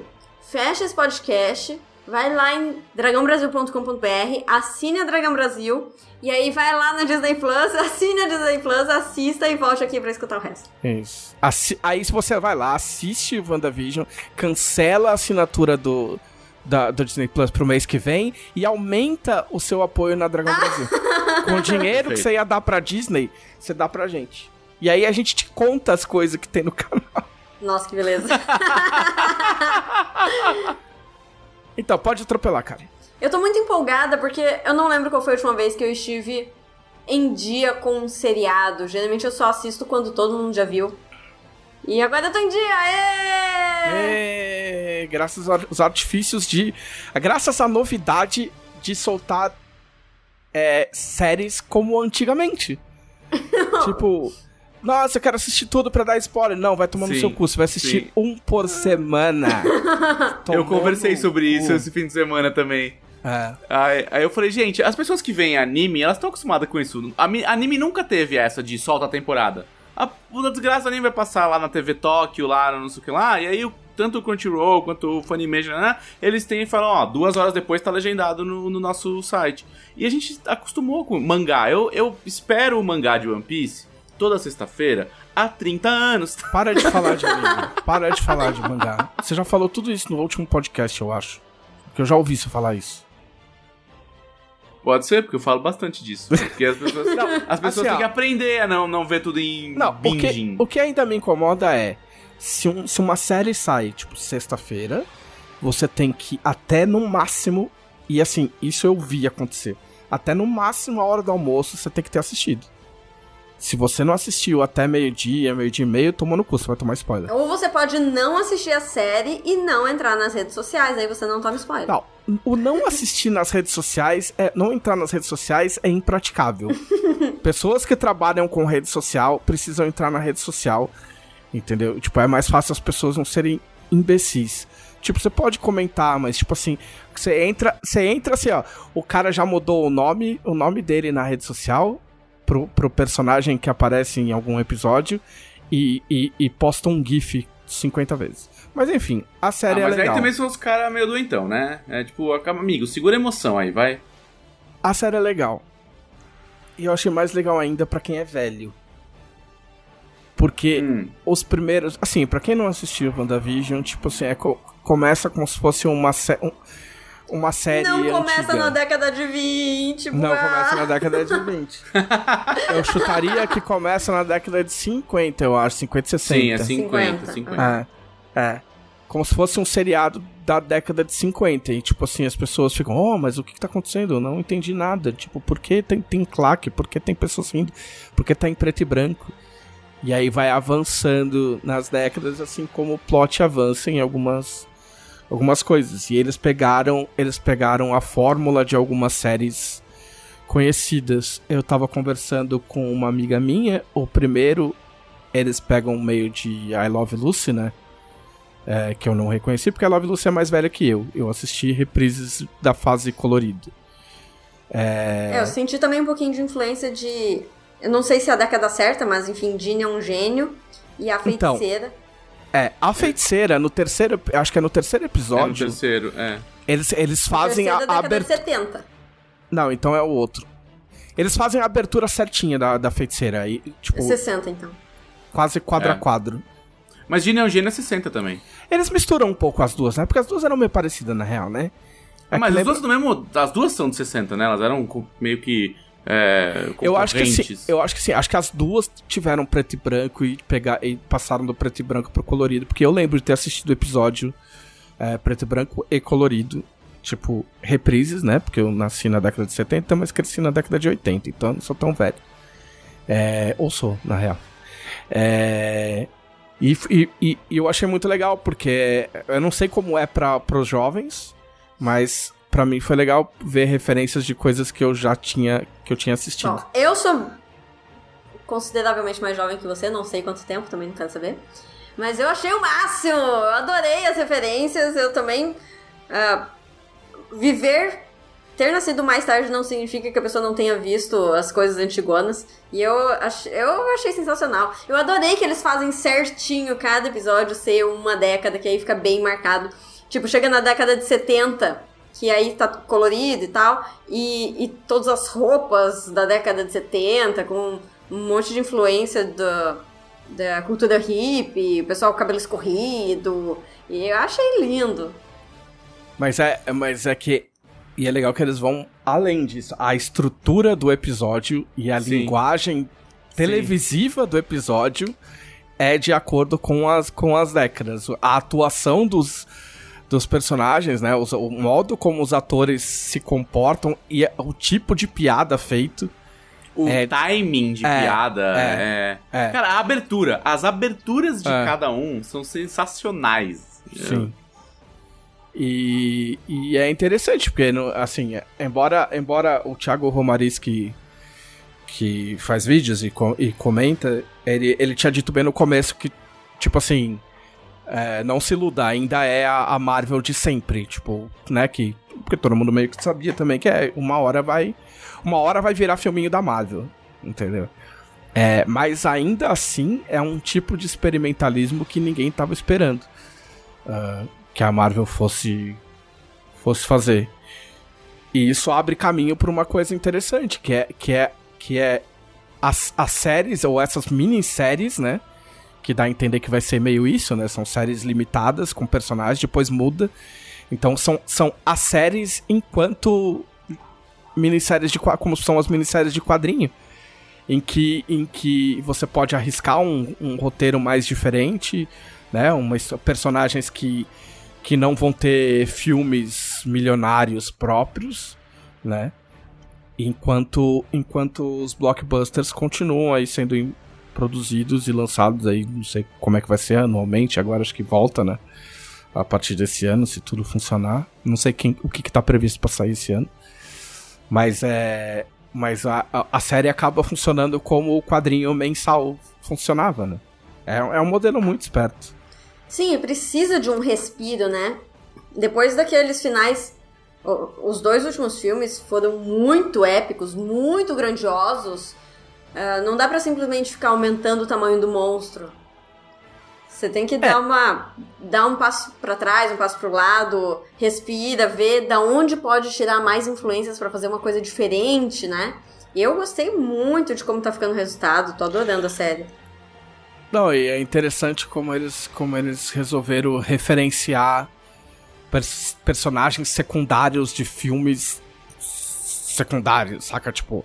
fecha esse podcast, vai lá em dragãobrasil.com.br, assine a Dragão Brasil, e aí vai lá na Disney Plus, assine a Disney Plus, assista e volte aqui pra escutar o resto. Isso. Assi- Aí se você vai lá, assiste o WandaVision, cancela a assinatura do, da, do Disney Plus pro mês que vem e aumenta o seu apoio na Dragão Brasil. Com o dinheiro que você ia dar pra Disney, você dá pra gente. E aí a gente te conta as coisas que tem no canal. Nossa, que beleza. Então, pode atropelar, cara. eu tô muito empolgada porque eu não lembro qual foi a última vez que eu estive em dia com um seriado. Geralmente eu só assisto quando todo mundo já viu. E agora eu tô em dia! Aê! É, graças aos artifícios de. Graças à novidade de soltar é, séries como antigamente. tipo, nossa, eu quero assistir tudo pra dar spoiler. Não, vai tomar no seu cu. Você vai assistir sim. um por semana. Eu conversei sobre isso esse fim de semana também. É. Aí, aí eu falei, gente, as pessoas que veem anime, elas estão acostumadas com isso. A anime nunca teve essa de solta a temporada. A, a desgraça do anime vai passar lá na TV Tóquio, lá no não sei o que lá, e aí o- tanto o Crunchyroll quanto o Funimation, né, eles têm e falam, ó, duas horas depois tá legendado no, no nosso site. E a gente acostumou com mangá. Eu, eu espero o mangá de One Piece toda sexta-feira há 30 anos. Para de falar de anime. Para de falar de mangá. Você já falou tudo isso no último podcast, eu acho. Porque eu já ouvi você falar isso. Pode ser, porque eu falo bastante disso. Porque as pessoas, as pessoas assim, ó. têm que aprender a não, não ver tudo em Não, o que, o que ainda me incomoda é se, um- se uma série sai, tipo, sexta-feira, você tem que até no máximo, e assim, isso eu vi acontecer, até no máximo a hora do almoço você tem que ter assistido. Se você não assistiu até meio-dia, meio-dia e meio, tomou no cu, você vai tomar spoiler. Ou você pode não assistir a série e não entrar nas redes sociais, aí você não toma spoiler. Não, o não assistir nas redes sociais, é, não entrar nas redes sociais é impraticável. Pessoas que trabalham com rede social precisam entrar na rede social, entendeu? Tipo, é mais fácil as pessoas não serem imbecis. Tipo, você pode comentar, mas tipo assim, você entra, você entra assim, ó, o cara já mudou o nome, o nome dele na rede social pro, pro personagem que aparece em algum episódio e, e, e posta um gif 50 vezes. Mas enfim, a Ah, série é mas legal. aí também são os caras meio doentão, né? É tipo, amigo, segura a emoção aí, vai. A série é legal. E eu achei mais legal ainda pra quem é velho. Porque Hum. os primeiros. Assim, pra quem não assistiu WandaVision, tipo assim, é co- começa como se fosse uma, um- uma série. não começa antiga. na década de 20, Não buá. começa na década de 20. eu chutaria que começa na década de 50, eu acho, 50 e 60. Sim, é 50, 50. 50. É, é. como se fosse um seriado da década de 50. E, tipo assim, as pessoas ficam, oh, mas o que, que tá acontecendo? Eu não entendi nada. Tipo, por que tem, tem claque? Por que tem pessoas rindo? Por que tá em preto e branco? E aí vai avançando nas décadas, assim como o plot avança em algumas algumas coisas. E eles pegaram, eles pegaram a fórmula de algumas séries conhecidas. Eu tava conversando com uma amiga minha, o primeiro eles pegam meio de I Love Lucy, né? É, que eu não reconheci porque a Love Lucy é mais velha que eu. Eu assisti reprises da fase colorida. É... é, eu senti também um pouquinho de influência de. Eu não sei se é a década certa, mas enfim, Jean é um gênio. E a então, feiticeira. Então, é, a feiticeira, no terceiro. Acho que é no terceiro episódio. É no terceiro, é. Eles, eles fazem a, a abertura. 70. Não, então é o outro. Eles fazem a abertura certinha da, da feiticeira. E, tipo, 60, então. Quase quadro é. a quadro. Mas Gene Eugênio é 60 também. Eles misturam um pouco as duas, né? Porque as duas eram meio parecidas, na real, né? É mas as lembra... duas do mesmo. As duas são de 60, né? Elas eram meio que. É, eu acho que sim, eu acho que sim, acho que as duas tiveram preto e branco e pegar e passaram do preto e branco pro colorido, porque eu lembro de ter assistido o episódio é, preto e branco e colorido, tipo reprises, né? Porque eu nasci na década de 70, mas cresci na década de 80, então eu não sou tão velho. É, ou sou, na real. É, e, e, e, eu achei muito legal, porque eu não sei como é para os jovens, mas para mim foi legal ver referências de coisas que eu já tinha que eu tinha assistido. Bom, eu sou consideravelmente mais jovem que você, não sei quanto tempo, também não quero saber. Mas eu achei o máximo! Eu adorei as referências, eu também. Uh, viver ter nascido mais tarde não significa que a pessoa não tenha visto as coisas antigonas. E eu, ach, eu achei sensacional. Eu adorei que eles fazem certinho cada episódio ser uma década, que aí fica bem marcado. Tipo, chega na década de 70, que aí tá colorido e tal, e, e todas as roupas da década de 70, com um monte de influência da, da cultura hippie, o pessoal com cabelo escorrido. E eu achei lindo. Mas é, mas é que e é legal que eles vão além disso. A estrutura do episódio e a Sim. linguagem televisiva Sim. do episódio é de acordo com as, com as décadas. A atuação dos, dos personagens, né? O, o modo como os atores se comportam e o tipo de piada feito. O é, timing de é, piada. É, é, é, Cara, a abertura. As aberturas de é. cada um são sensacionais. Sim. E, e é interessante, porque, assim, embora, embora o Thiago Romariz, que, que faz vídeos e, e comenta, ele, ele tinha dito bem no começo que, tipo assim, é, não se iluda, ainda é a, a, Marvel de sempre, tipo, né, que... Porque todo mundo meio que sabia também que é, uma hora vai... Uma hora vai virar filminho da Marvel, entendeu? É, mas ainda assim é um tipo de experimentalismo que ninguém tava esperando. Uh, que a Marvel fosse fosse fazer. E isso abre caminho para uma coisa interessante, que é que é que é as, as séries ou essas minisséries, né? Que dá a entender que vai ser meio isso, né? São séries limitadas com personagens, depois muda. Então são, são as séries enquanto minisséries de como são as minisséries de quadrinho, em que em que você pode arriscar um, um roteiro mais diferente, né? Uma, personagens que que não vão ter filmes milionários próprios, né? Enquanto, enquanto os blockbusters continuam aí sendo produzidos e lançados aí, não sei como é que vai ser anualmente, agora acho que volta, né? A partir desse ano, se tudo funcionar. Não sei quem, o que, que tá previsto para sair esse ano. Mas é. Mas a, a, a, série acaba funcionando como o quadrinho mensal funcionava, né? É, é um modelo muito esperto. Sim, precisa de um respiro, né? Depois daqueles finais. Os dois últimos filmes foram muito épicos, muito grandiosos. Uh, não dá para simplesmente ficar aumentando o tamanho do monstro. Você tem que é. dar uma dar um passo para trás, um passo para o lado, respira, ver da onde pode tirar mais influências para fazer uma coisa diferente, né? Eu gostei muito de como tá ficando o resultado, tô adorando a série. Não, e é interessante como eles, como eles resolveram referenciar pers personagens secundários de filmes secundários, saca? Tipo,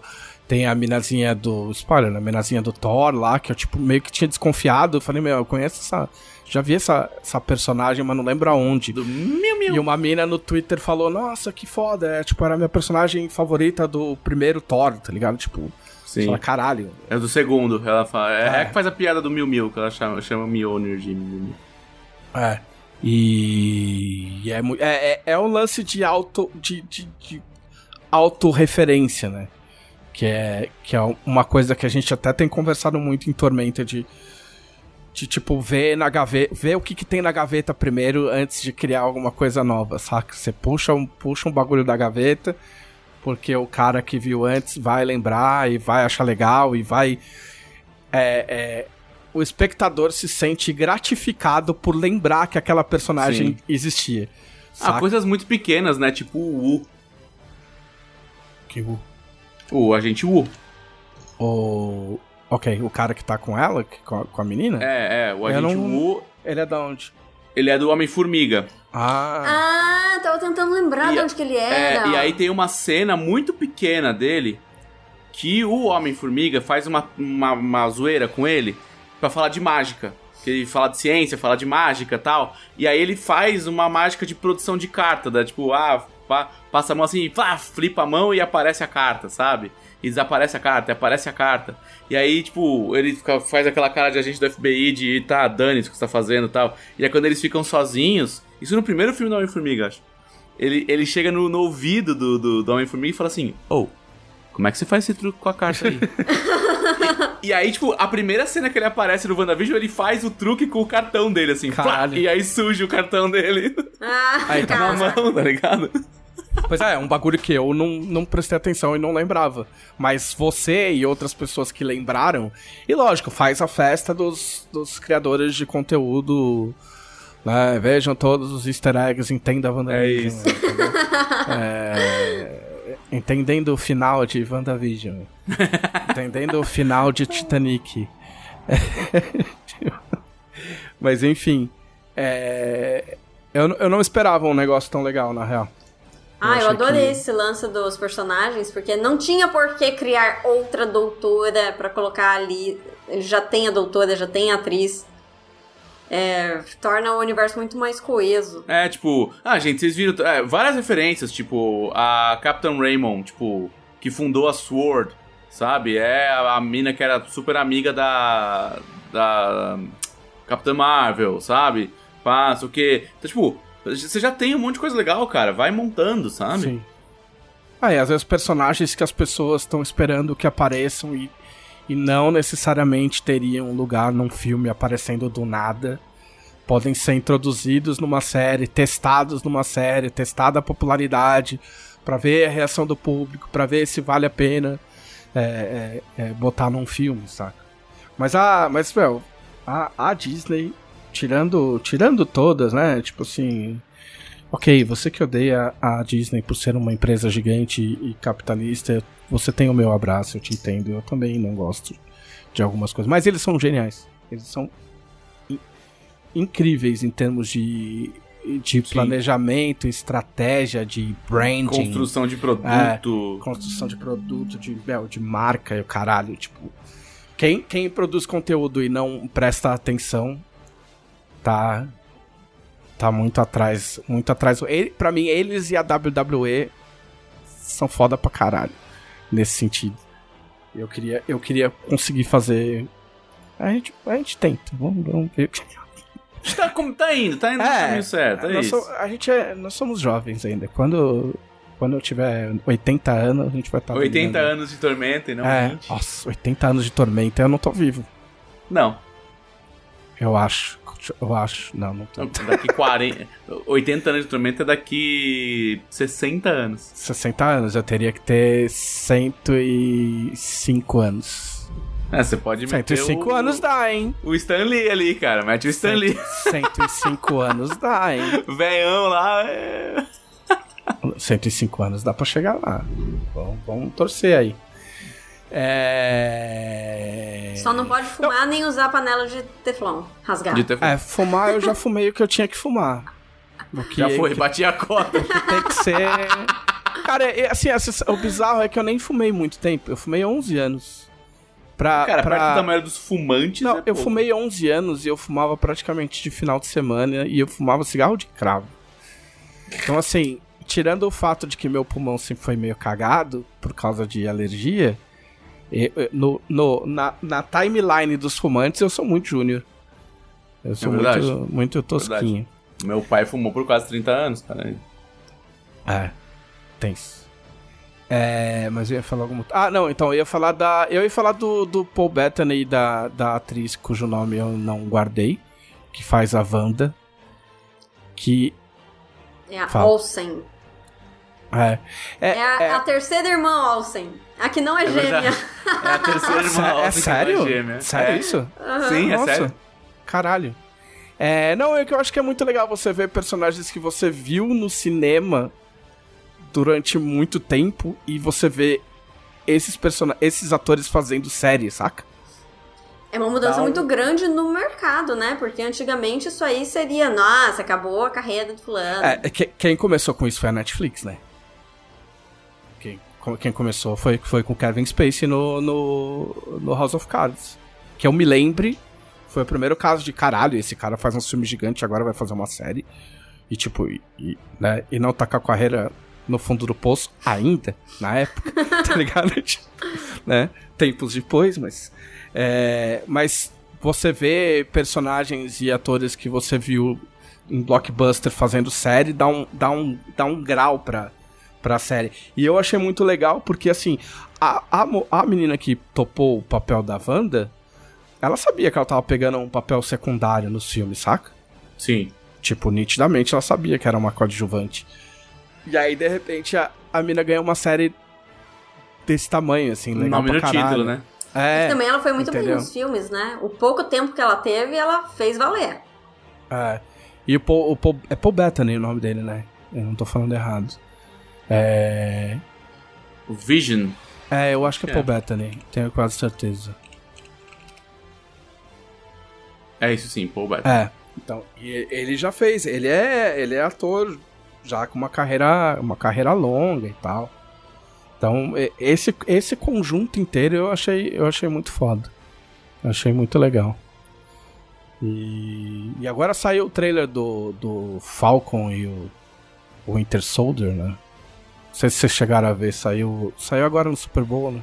tem a minazinha do. Spoiler, né? A minazinha do Thor lá, que eu, tipo, meio que tinha desconfiado. Eu falei, meu, eu conheço essa. Já vi essa, essa personagem, mas não lembro aonde. Do Miu Miu. E uma mina no Twitter falou, nossa, que foda. É, tipo, era a minha personagem favorita do primeiro Thor, tá ligado? Tipo, Sim. fala, caralho. É do segundo. Ela fala. É, É. é que faz a piada do Miu Miu, que ela chama, chama Mjolnir de Miu. É. E, é, é, é, é um lance de auto. de, de, de autorreferência, né? Que é, que é uma coisa que a gente até tem conversado muito em Tormenta de. De tipo, ver na gaveta. Ver o que, que tem na gaveta primeiro antes de criar alguma coisa nova, saca? Você puxa um, puxa um bagulho da gaveta, porque o cara que viu antes vai lembrar e vai achar legal e vai. É, é, o espectador se sente gratificado por lembrar que aquela personagem Sim. existia. Ah, saca? coisas muito pequenas, né? Tipo o Wu. Que o, O agente Wu. o. Ok, o cara que tá com ela, com a, com a menina? É, é, o agente não- Wu. Ele é da onde? Ele é do Homem-Formiga. Ah. Ah, tava tentando lembrar E- de onde que ele É, era. e aí tem uma cena muito pequena dele que o Homem-Formiga faz uma, uma, uma zoeira com ele pra falar de mágica. Que ele fala de ciência, fala de mágica e tal. E aí ele faz uma mágica de produção de carta, da tipo, ah, pa- passa a mão assim, pá, flipa a mão e aparece a carta, sabe? E desaparece a carta, e aparece a carta. E aí, tipo, ele fica- faz aquela cara de agente do FBI de tá, dane-se o que você tá fazendo e tal. E aí quando eles ficam sozinhos, isso no primeiro filme do Homem-Formiga, acho. Ele, ele chega no, no ouvido do, do, do Homem-Formiga e fala assim: Ô, como é que você faz esse truque com a carta aí? e, e aí, tipo, a primeira cena que ele aparece no WandaVision, ele faz o truque com o cartão dele, assim, plá, e aí surge o cartão dele Ah, Aí tá cara. na mão, tá ligado? Pois é, é um bagulho que eu não, não prestei atenção e não lembrava. Mas você e outras pessoas que lembraram, e lógico, faz a festa dos, dos criadores de conteúdo. Né? Vejam todos os easter eggs, entenda a WandaVision. É isso. É, entendendo o final de WandaVision. entendendo o final de Titanic. Mas enfim. é, eu, eu não esperava um negócio tão legal, na real. Ah, eu achei adorei que- esse lance dos personagens, porque não tinha por que criar outra doutora pra colocar ali. Ele já tem a doutora, já tem a atriz. É, torna o universo muito mais coeso. É, tipo, ah, gente, vocês viram é, várias referências, tipo, a Captain Raymond, tipo, que fundou a SWORD, sabe? É a, a mina que era super amiga da. da. Capitã Marvel, sabe? Sei o quê. Então, tipo, você já tem um monte de coisa legal, cara. Vai montando, sabe? Sim. Ah, e às vezes personagens que as pessoas estão esperando que apareçam e, e não necessariamente teriam lugar num filme aparecendo do nada. Podem ser introduzidos numa série, testados numa série, testada a popularidade, pra ver a reação do público, pra ver se vale a pena é, é, é, botar num filme, saca? Mas a. Mas, velho, a, a Disney, tirando, tirando todas, né? Tipo assim. Ok, você que odeia a Disney por ser uma empresa gigante e capitalista, você tem o meu abraço, eu te entendo. Eu também não gosto de algumas coisas. Mas eles são geniais. Eles são in- incríveis em termos de, de Sim. planejamento, estratégia, de branding. Construção de produto. construção de produto, de, meu, de marca e o caralho, tipo. Quem, quem produz conteúdo e não presta atenção tá tá muito atrás, muito atrás. Ele, para mim eles e a WWE são foda pra caralho nesse sentido. Eu queria eu queria conseguir fazer a gente, a gente tenta. Vamos, vamos ver. Tá, como- tá indo, tá indo no caminho certo, é nós isso. so- a gente é, nós somos jovens ainda. Quando quando eu tiver 80 anos, a gente vai estar 80 anos de tormenta e não é, 20. nossa, 80 anos de tormenta, eu não tô vivo. Não. Eu acho. Eu acho. Não, não tô. Daqui 40. 80 anos de tormenta é daqui 60 anos. 60 anos, eu teria que ter 105 anos. É, você pode meter 105 o, anos dá, hein? o Stan Lee ali, cara. Mete o Stan Lee. 105 anos dá, hein? Velhão lá. É... 105 anos dá pra chegar lá. Vamos, vamos torcer aí. É. Só não pode fumar nem usar panela de teflon rasgada. De ter... É, fumar eu já fumei o que eu tinha que fumar. Que Já foi, que bati a cota. tem que ser. Cara, é, assim, o bizarro é que eu nem fumei muito tempo. Eu fumei 11 anos. Pra, Cara, pra... perto da maioria dos fumantes. Não, é eu pouco. fumei 11 anos e eu fumava praticamente de final de semana e eu fumava cigarro de cravo. Então, assim, tirando o fato de que meu pulmão sempre foi meio cagado por causa de alergia, no, no- na, na timeline dos fumantes eu sou muito júnior. Eu sou É verdade. muito, muito tosquinho. Meu pai fumou por quase 30 anos, cara. É, tenso. É, mas eu ia falar alguma... Ah, não, então eu ia falar da... Eu ia falar do, do Paul Bettany da, da atriz cujo nome eu não guardei, que faz a Wanda, que... É a Fala. Olsen. É, é, É a, é- a terceira irmã Olsen. A que não é, É gêmea. verdade. É a terceira irmã é não sério? gêmea. Sério É. isso? Sim, é Nossa, sério. Caralho. É, não, é que eu acho que é muito legal você ver personagens que você viu no cinema durante muito tempo e você vê esses, persona esses atores fazendo série, saca? É uma mudança Dá um- muito grande no mercado, né? Porque antigamente isso aí seria, nossa, acabou a carreira do fulano. É, que- quem começou com isso foi a Netflix, né? Quem, co- quem começou foi, foi com Kevin Spacey no, no, no House of Cards. Que eu me lembre, foi o primeiro caso de caralho, esse cara faz um filme gigante, agora vai fazer uma série. E tipo, e, né, e não tá com a carreira no fundo do poço ainda, na época, tá ligado? Né? Tempos depois, mas... é, mas você vê personagens e atores que você viu em blockbuster fazendo série dá um, dá um, dá um grau pra, pra série. E eu achei muito legal porque, assim, a, a, a menina que topou o papel da Wanda, ela sabia que ela tava pegando um papel secundário nos filmes, saca? Sim. Tipo, nitidamente ela sabia que era uma coadjuvante. E aí, de repente, a, a mina ganha uma série desse tamanho, assim, legal Nome pra no caralho. título, né? É, Também ela foi muito bem entendeu? nos filmes, né? O pouco tempo que ela teve, ela fez valer. É. E o Paul, o Paul- é Paul Bettany o nome dele, né? Eu não tô falando errado. É. O Vision. É, eu acho que é É. Paul Bettany, tenho quase certeza. É isso sim, Paul Bettany. É. Então, ele já fez, ele é, ele é ator já com uma carreira, uma carreira longa e tal. Então, esse, esse conjunto inteiro eu achei, eu achei muito foda. Eu achei muito legal. E, e agora saiu o trailer do, do Falcon e o, o Winter Soldier, né? Não sei se vocês chegaram a ver, saiu, saiu agora no Super Bowl, né?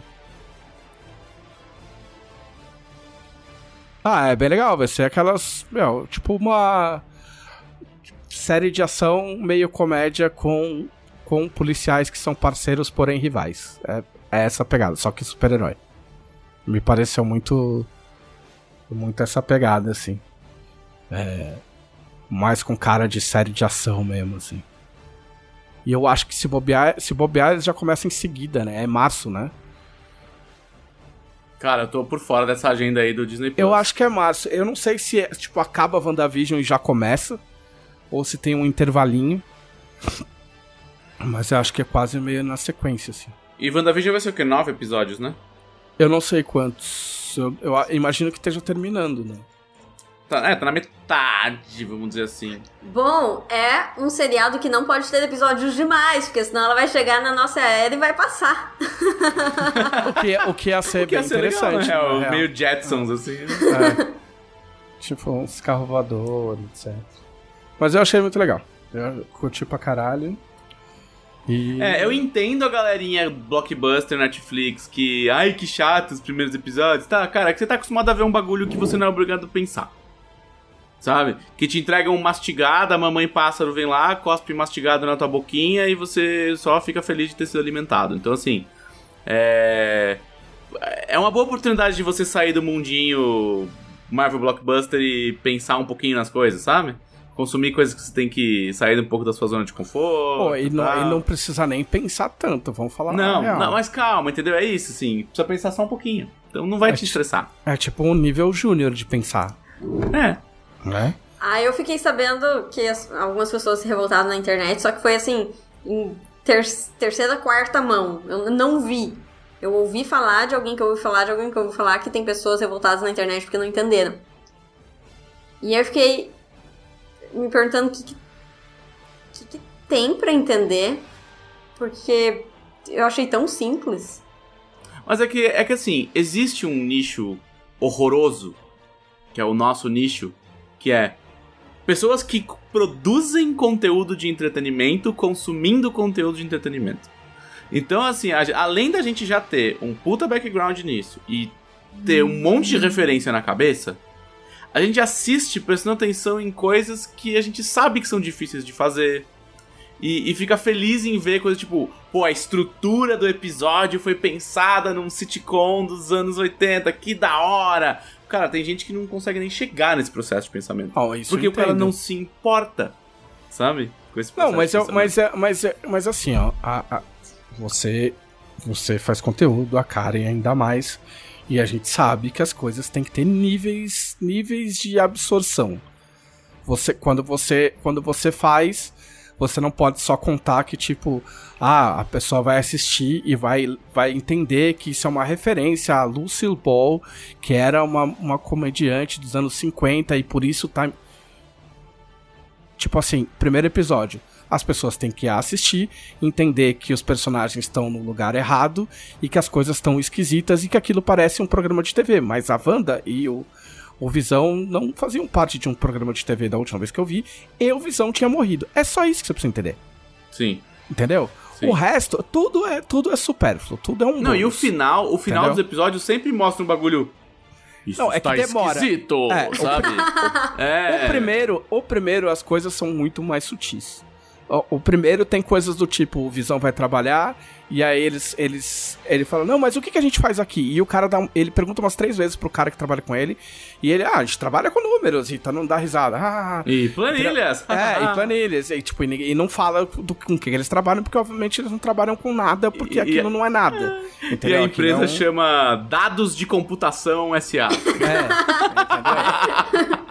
Ah, é bem legal, vai ser aquelas, meu, tipo uma série de ação meio comédia com, com policiais que são parceiros, porém rivais. É, é essa pegada, só que super-herói. Me pareceu muito muito essa pegada, assim. É, mais com cara de série de ação mesmo, assim. E eu acho que se bobear, se bobear eles já começam em seguida, né? É março, né? Cara, eu tô por fora dessa agenda aí do Disney Plus. Eu acho que é março. Eu não sei se é, tipo, acaba a WandaVision e já começa. Ou se tem um intervalinho. Mas eu acho que é quase meio na sequência, assim. E WandaVision vai ser o quê? Nove episódios, né? Eu não sei quantos. Eu, eu imagino que esteja terminando, né? Tá, é, tá na metade, vamos dizer assim. Bom, é um seriado que não pode ter episódios demais, porque senão ela vai chegar na nossa era e vai passar. O que, o que ia ser Que ia bem ser legal, interessante. na real. Meio Jetsons, assim. É. tipo, uns carros voadores, etc. Mas eu achei muito legal. Eu curti pra caralho. E. É, eu entendo a galerinha blockbuster Netflix que. Ai, que chato os primeiros episódios. Tá, cara, é que você tá acostumado a ver um bagulho que você não é obrigado a pensar. Sabe? Que te entregam um mastigada, a mamãe pássaro vem lá, cospe mastigado na tua boquinha e você só fica feliz de ter sido alimentado. Então, assim. É. É uma boa oportunidade de você sair do mundinho Marvel Blockbuster e pensar um pouquinho nas coisas, sabe? Consumir coisas que você tem que sair um pouco da sua zona de conforto. Pô, e não, tal. e não precisa nem pensar tanto, vamos falar Não, não, mas calma, entendeu? É isso, assim. Precisa pensar só um pouquinho. Então não vai É, te estressar. É tipo um nível júnior de pensar, É. né? Aí eu fiquei sabendo que as- algumas pessoas se revoltaram na internet, só que foi assim, em ter- terceira, quarta mão. Eu não vi. Eu ouvi falar de alguém que ouviu falar de alguém que ouviu falar que tem pessoas revoltadas na internet porque não entenderam. E aí eu fiquei me perguntando o que, que, que que tem pra entender, porque eu achei tão simples. Mas é que, é que assim, existe um nicho horroroso, que é o nosso nicho, que é pessoas que produzem conteúdo de entretenimento consumindo conteúdo de entretenimento. Então, assim, a- além da gente já ter um puta background nisso e ter um monte de referência na cabeça, a gente assiste prestando atenção em coisas que a gente sabe que são difíceis de fazer. E, e fica feliz em ver coisas tipo, pô, a estrutura do episódio foi pensada num sitcom dos anos 80, que da hora! Cara, tem gente que não consegue nem chegar nesse processo de pensamento. Isso porque o cara não se importa, sabe? Com esse Não, processo mas, de é, pensamento. mas, é, mas, é, mas assim, ó, a- a- você, você faz conteúdo, a Karen ainda mais, e a gente sabe que as coisas têm que ter níveis, níveis de absorção. Você, quando você, quando você faz, você não pode só contar que tipo, ah, a pessoa vai assistir e vai, vai entender que isso é uma referência a Lucille Ball, que era uma, uma comediante dos anos 50 e por isso tá Tipo assim, primeiro episódio. As pessoas têm que assistir, entender que os personagens estão no lugar errado e que as coisas estão esquisitas e que aquilo parece um programa de TV. Mas a Wanda e o, o Visão não faziam parte de um programa de TV da última vez que eu vi. E o Visão tinha morrido. É só isso que você precisa entender. Sim. Entendeu? Sim. O resto, tudo é, tudo é supérfluo, tudo é um Não, e o final, o final Entendeu? dos episódios sempre mostra um bagulho. Isso Não, é que demora. esquisito, É, o- sabe? é. O primeiro, o primeiro, as coisas são muito mais sutis. O, primeiro tem coisas do tipo, o Visão vai trabalhar, e aí eles, eles, ele fala, não, mas o que, que a gente faz aqui? E o cara dá, um- ele pergunta umas três vezes pro cara que trabalha com ele, e ele, ah, a gente trabalha com números, e tá, não dá risada. Ah, E planilhas. é, e planilhas, e, tipo, e, e não fala do, com que eles trabalham, porque obviamente eles não trabalham com nada, porque E- aquilo e- não é nada. E Entendeu? a empresa é um- chama Dados de Computação SA. É,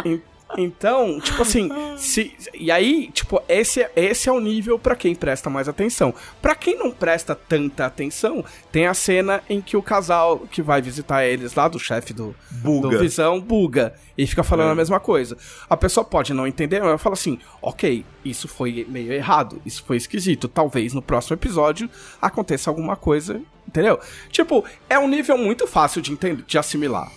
entendeu? En- Então, tipo assim, se, e aí, tipo, esse, é- esse é o nível pra quem presta mais atenção. Pra quem não presta tanta atenção, tem a cena em que o casal que vai visitar eles lá, do chefe do, Buga. do Visão, buga. E fica falando É. a mesma coisa. A pessoa pode não entender, mas ela fala assim: ok, isso foi meio errado, isso foi esquisito. Talvez no próximo episódio aconteça alguma coisa, entendeu? Tipo, é um nível muito fácil de entender, de assimilar.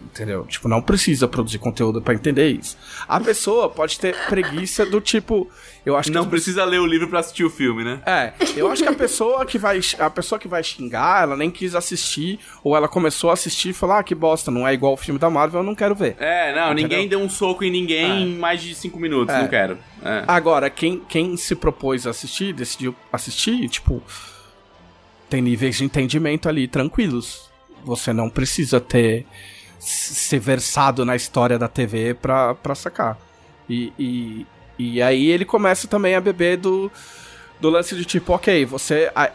Entendeu? Tipo, não precisa produzir conteúdo pra entender isso. A pessoa pode ter preguiça do tipo. Eu acho que Não as precisa ler o livro pra assistir o filme, né? é, eu acho que a pessoa que vai a pessoa que vai xingar, ela nem quis assistir ou ela começou a assistir e falou: "Ah, que bosta, não é igual o filme da Marvel, eu não quero ver". É, não, Entendeu? ninguém deu um soco em ninguém em mais de cinco minutos, É. não quero. É. Agora, quem, quem se propôs a assistir, decidiu assistir, tipo, tem níveis de entendimento ali tranquilos. Você não precisa ter ser versado na história da TV pra, pra sacar. E, e, e aí ele começa também a beber do, do lance de tipo, ok, você. A,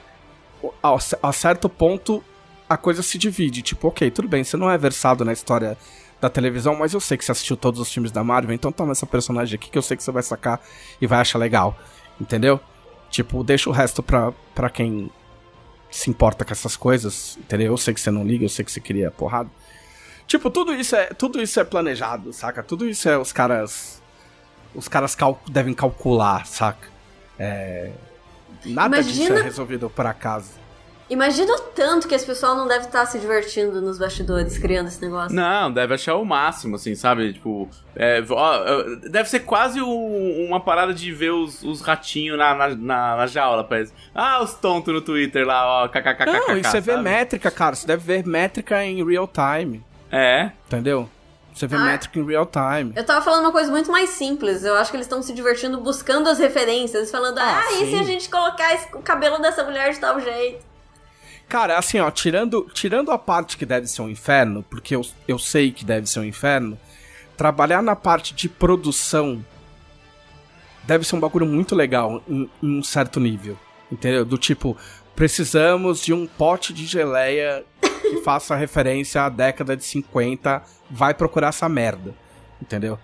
a, a certo ponto a coisa se divide. Tipo, ok, tudo bem, você não é versado na história da televisão, mas eu sei que você assistiu todos os filmes da Marvel, então toma essa personagem aqui que eu sei que você vai sacar e vai achar legal. Entendeu? Tipo, deixa o resto pra, pra quem se importa com essas coisas, entendeu? Eu sei que você não liga, eu sei que você queria porrada. Tipo, tudo isso é, tudo isso é planejado, saca? Tudo isso é os caras. Os caras cal- devem calcular, saca? É. Nada disso Imagina- é resolvido por acaso. Imagina o tanto que esse pessoal não deve estar se divertindo nos bastidores criando esse negócio. Não, deve achar o máximo, assim, sabe? Tipo, é, ó, deve ser quase um- uma parada de ver os, os ratinhos na, na, na, na jaula, parece. Ah, os tontos no Twitter lá, ó, kkkk. Não, e você vê sabe? métrica, cara. Você deve ver métrica em real time. É, Entendeu? Você vê Ah. métrica em real time. Eu tava falando uma coisa muito mais simples. Eu acho que eles estão se divertindo buscando as referências, falando, ah, Ah, e se a gente colocar esse- o cabelo dessa mulher de tal jeito? Cara, assim, ó, tirando, tirando a parte que deve ser um inferno, porque eu, eu sei que deve ser um inferno, trabalhar na parte de produção deve ser um bagulho muito legal em, em um certo nível. Entendeu? Do tipo, precisamos de um pote de geleia que faça referência à década de 50, vai procurar essa merda. Entendeu?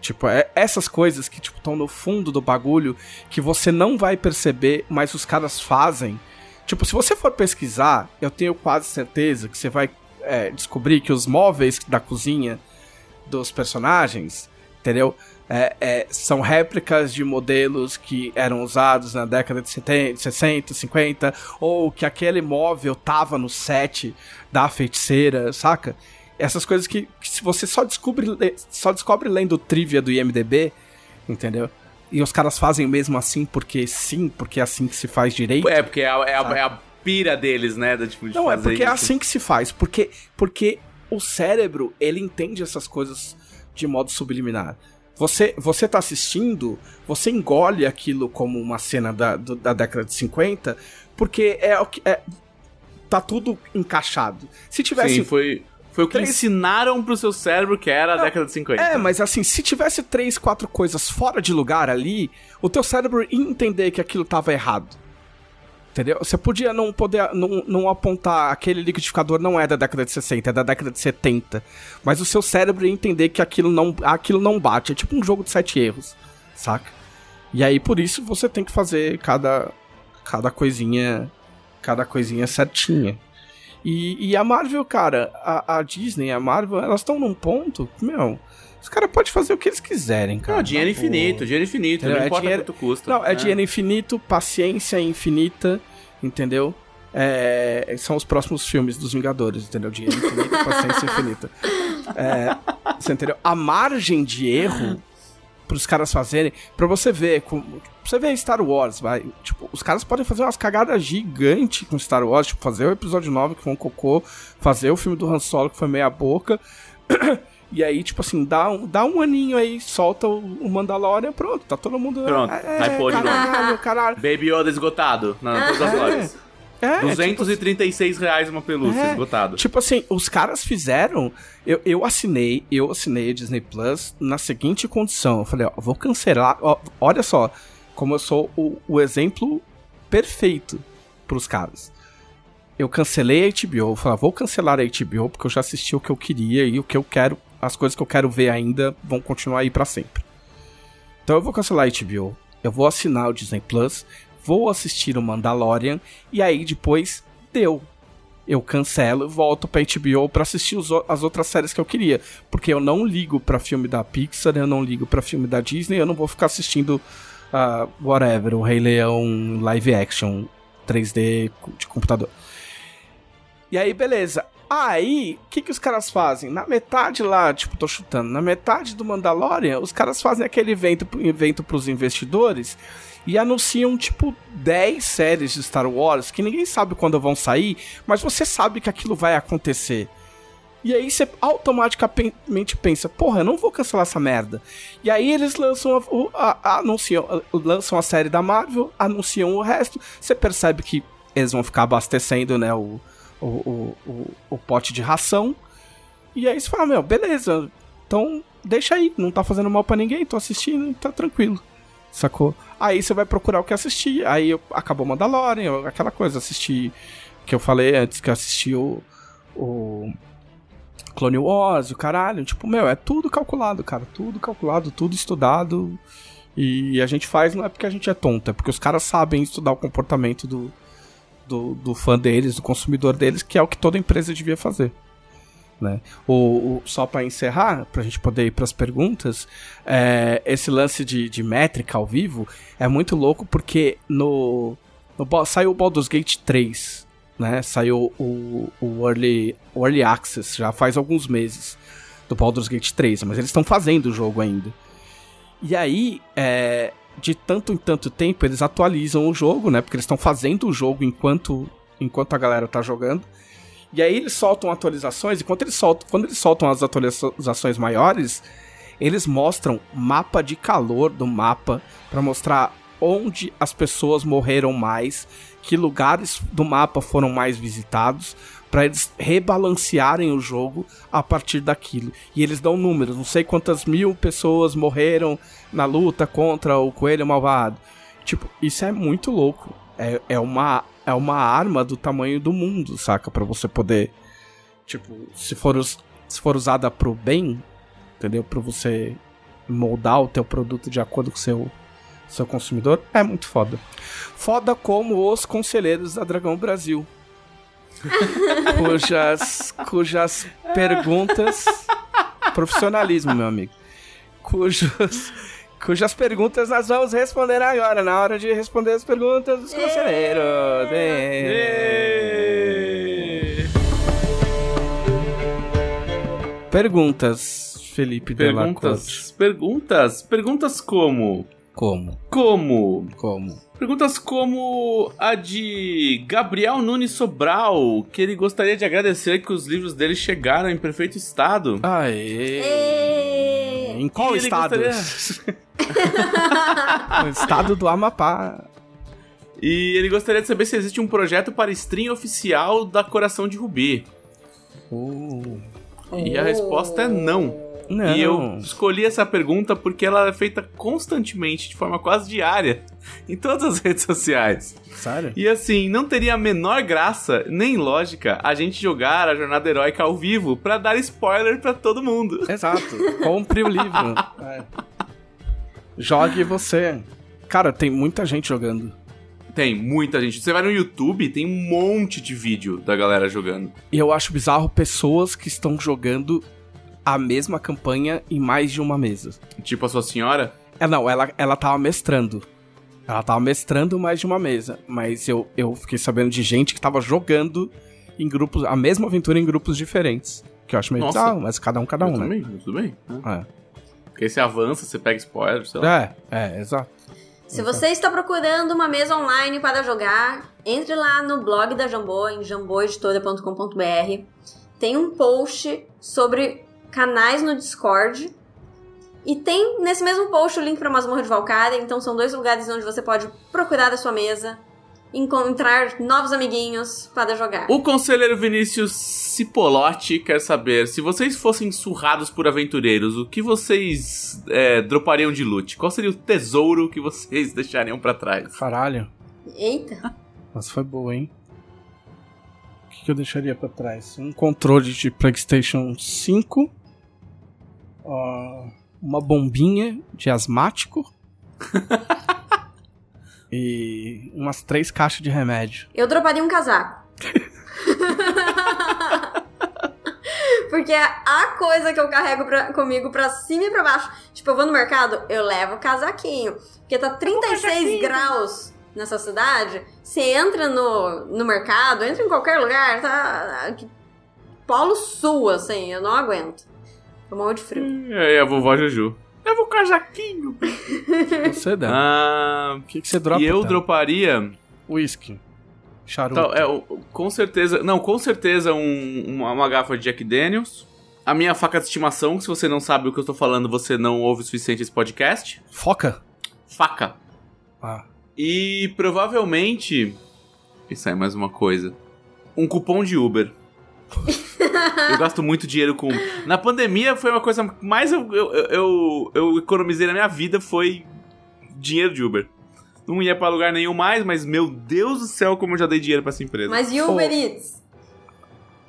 Tipo, é essas coisas que tipo estão no fundo do bagulho que você não vai perceber, mas os caras fazem. Tipo, se você for pesquisar, eu tenho quase certeza que você vai é, descobrir que os móveis da cozinha dos personagens, entendeu? É, é, são réplicas de modelos que eram usados na década de 70, 60, 50, ou que aquele móvel tava no set da feiticeira, saca? Essas coisas que, que se você só descobre, só descobre lendo trivia do IMDB, entendeu? E os caras fazem mesmo assim porque sim, porque é assim que se faz direito. É, porque é a, é a, é a pira deles, né? Da, tipo, de Não, é porque é isso. assim que se faz. Porque, porque o cérebro, ele entende essas coisas de modo subliminar. Você, você tá assistindo, você engole aquilo como uma cena da, do- da década de 50, porque é o que. É, tá tudo encaixado. Se tivesse. Sim, foi, foi o que Três- ensinaram pro seu cérebro que era a Não, década de 50. É, mas assim, se tivesse três, quatro coisas fora de lugar ali, o teu cérebro ia entender que aquilo tava errado. Entendeu? Você podia não poder não, não apontar aquele liquidificador não é da década de 60, é da década de 70. Mas o seu cérebro ia entender que aquilo não, aquilo não bate. É tipo um jogo de sete erros, saca? E aí por isso você tem que fazer cada, cada coisinha. Cada coisinha certinha. E, e a Marvel, cara, a, a Disney, a Marvel, elas estão num ponto, meu, os caras podem fazer o que eles quiserem, cara. Não, dinheiro infinito, dinheiro infinito, não É importa dinheiro- quanto custa. Não, é né? dinheiro infinito, paciência infinita, entendeu? É, são os próximos filmes dos Vingadores, entendeu? Dinheiro infinito, paciência infinita. É, você entendeu? A margem de erro pros caras fazerem, pra você ver, com, pra você ver Star Wars, vai, tipo, os caras podem fazer umas cagadas gigantes com Star Wars, tipo, fazer o episódio 9 que foi um cocô, fazer o filme do Han Solo que foi meia boca, e aí, tipo assim, dá um, dá um aninho aí, solta o, o Mandalorian, pronto, tá todo mundo... Pronto, é, novo. caralho, caralho. Baby Yoda esgotado na todas as lojas. É, 236 reais uma pelúcia, É, esgotado. Tipo assim, os caras fizeram. Eu, eu assinei, eu assinei a Disney Plus na seguinte condição. Eu falei, ó, vou cancelar. ó, olha só, como eu sou o, o exemplo perfeito pros caras. Eu cancelei a HBO, eu falei, vou cancelar a HBO porque eu já assisti o que eu queria e o que eu quero, as coisas que eu quero ver ainda vão continuar aí pra sempre. Então eu vou cancelar a HBO, eu vou assinar o Disney Plus, vou assistir o Mandalorian e aí depois deu eu cancelo volto pra HBO pra assistir os as outras séries que eu queria. Porque eu não ligo pra filme da Pixar, eu não ligo pra filme da Disney, eu não vou ficar assistindo ah, whatever, o Rei Leão live action 3D co- de computador. E aí, beleza. Aí, o que, que os caras fazem? Na metade lá, tipo, tô chutando, na metade do Mandalorian, os caras fazem aquele evento, evento pros investidores e anunciam, tipo, 10 séries de Star Wars que ninguém sabe quando vão sair, mas você sabe que aquilo vai acontecer. E aí você automaticamente pensa, porra, eu não vou cancelar essa merda. E aí eles lançam a, a- a- anunciam, lançam a série da Marvel, anunciam o resto, você percebe que eles vão ficar abastecendo, né, o, o, o, o, o pote de ração. E aí você fala, meu, beleza, então deixa aí, não tá fazendo mal pra ninguém, tô assistindo, tá tranquilo. Sacou? Aí você vai procurar o que assistir. Aí eu, acabou Mandalorian, eu- aquela coisa, assisti. Que eu falei antes, que eu assisti o. o Clone Wars, o caralho. Tipo, meu, é tudo calculado, cara. Tudo calculado, tudo estudado. E a gente faz não é porque a gente é tonto, é porque os caras sabem estudar o comportamento do, do, do fã deles, do consumidor deles, que é o que toda empresa devia fazer. Né? O, o- só para encerrar, pra gente poder ir pras perguntas, é, esse lance de, de métrica ao vivo é muito louco porque no, no saiu o Baldur's Gate 3, né? Saiu o, o, early, o Early Access já faz alguns meses do Baldur's Gate 3, mas eles estão fazendo o jogo ainda. E aí, é, de tanto em tanto tempo, eles atualizam o jogo, né? Porque eles estão fazendo o jogo enquanto, enquanto a galera tá jogando. E aí eles soltam atualizações, e quando eles soltam, quando eles soltam as atualizações maiores, eles mostram mapa de calor do mapa para mostrar onde as pessoas morreram mais, que lugares do mapa foram mais visitados, para eles rebalancearem o jogo a partir daquilo. E eles dão números, não sei quantas mil pessoas morreram na luta contra o coelho malvado. Tipo, isso é muito louco. É, é, uma, é uma arma do tamanho do mundo, saca? Pra você poder. Tipo, se for, us- se for usada pro bem, entendeu? Pra você moldar o teu produto de acordo com o seu, seu consumidor, é muito foda. Foda como os conselheiros da Dragão Brasil. cujas, cujas perguntas. Profissionalismo, meu amigo. cujos, cujas perguntas nós vamos responder agora, na hora de responder as perguntas dos conselheiros. Perguntas, Felipe. Perguntas, perguntas, perguntas como? Como? Como? Como? Perguntas como a de Gabriel Nunes Sobral, que ele gostaria de agradecer que os livros dele chegaram em perfeito estado. Aê! Ê! Em qual estado? gostaria- no estado do Amapá. E ele gostaria de saber se existe um projeto para stream oficial da Coração de Rubi. Uh, E a resposta é não. Não. E eu escolhi essa pergunta porque ela é feita constantemente, de forma quase diária, em todas as redes sociais. Sério? E assim, não teria a menor graça, nem lógica, a gente jogar a Jornada Heróica ao vivo pra dar spoiler pra todo mundo. Exato. Compre o livro. É. Jogue você. Cara, tem muita gente jogando. Tem muita gente. Você vai no YouTube, tem um monte de vídeo da galera jogando. E eu acho bizarro pessoas que estão jogando a mesma campanha em mais de uma mesa. Tipo a sua senhora. É, não, ela, ela tava mestrando. Ela tava mestrando mais de uma mesa. Mas eu, eu fiquei sabendo de gente que tava jogando em grupos, a mesma aventura em grupos diferentes. Que eu acho meio Nossa. mas cada um, cada um, Mas né? também, tudo bem. né? É. Porque aí você avança, você pega spoiler, sei lá. É, é, exato. Se você está procurando uma mesa online para jogar, entre lá no blog da Jambô, em jamboeditora.com.br. Tem um post sobre canais no Discord. E tem nesse mesmo post o link para Masmorra de Valkyria, então são dois lugares onde você pode procurar a sua mesa, encontrar novos amiguinhos para jogar. O conselheiro Vinícius Cipolotti quer saber: se vocês fossem surrados por aventureiros, o que vocês é, dropariam de loot? Qual seria o tesouro que vocês deixariam pra trás? Caralho. Eita! Nossa, foi boa, hein? O que, que eu deixaria pra trás? Um controle de PlayStation 5. Uma bombinha de asmático. e umas três caixas de remédio. Eu droparia um casaco. Porque a coisa que eu carrego pra- comigo pra cima e pra baixo. Tipo, eu vou no mercado, eu levo o casaquinho. Porque tá 36 graus nessa cidade. Você entra no, no mercado, entra em qualquer lugar, tá. Polo sul, assim, eu não aguento. Eu morro de frio. E aí, a vovó Juju. Leva o casaquinho. Você dá. Ah, o que, que você dropa? e eu Tan? droparia. Whisky. Charuto. Então, é, com certeza. Não, com certeza um- uma, uma garrafa de Jack Daniels. A minha faca de estimação, que se você não sabe o que eu tô falando, você não ouve o suficiente esse podcast. Foca? Faca. Ah. E provavelmente. Pensar em mais uma coisa. Um cupom de Uber. Eu gasto muito dinheiro com. Na pandemia foi uma coisa que mais eu, eu, eu, eu economizei na minha vida foi dinheiro de Uber. Não ia pra lugar nenhum mais, mas meu Deus do céu, como eu já dei dinheiro pra essa empresa. Mas e Uber Eats?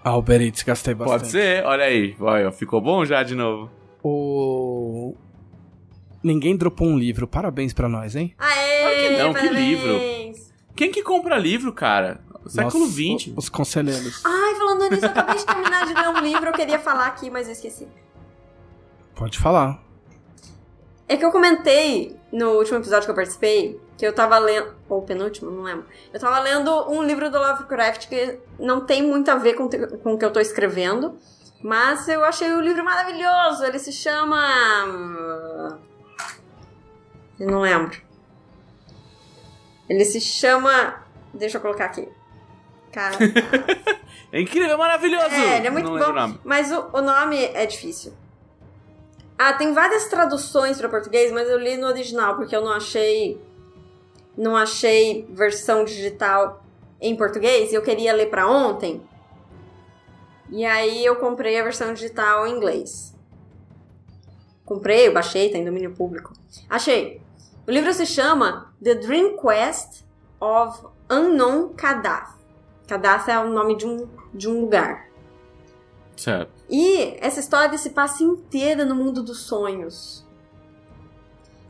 Ah, Uber Eats, gastei bastante. Pode ser, olha aí. Olha, ficou bom já de novo. O... Ninguém dropou um livro. Parabéns pra nós, hein? Aê! Claro que não, que parabéns. Quem que compra livro, cara? Século XX. Os conselheiros. Ai, nisso, eu acabei de terminar de ler um livro, eu queria falar aqui, mas eu esqueci. Pode falar. É que eu comentei no último episódio que eu participei que eu tava lendo. Ou penúltimo, não lembro. Eu tava lendo um livro do Lovecraft que não tem muito a ver com, com o que eu tô escrevendo. Mas eu achei o livro maravilhoso. Ele se chama. Eu não lembro. Ele se chama. Deixa eu colocar aqui. Cara. É incrível, é maravilhoso! É, ele é muito bom. o. Mas o, o nome é difícil. Ah, tem várias traduções para português, mas eu li no original porque eu não achei não achei versão digital em português e eu queria ler para ontem. E aí eu comprei a versão digital em inglês. Comprei, eu baixei, tá em domínio público. Achei. O livro se chama The Dream Quest of Unknown Kadath. Kadath é o nome de um, de um lugar. Certo. E essa história se passa inteira no mundo dos sonhos.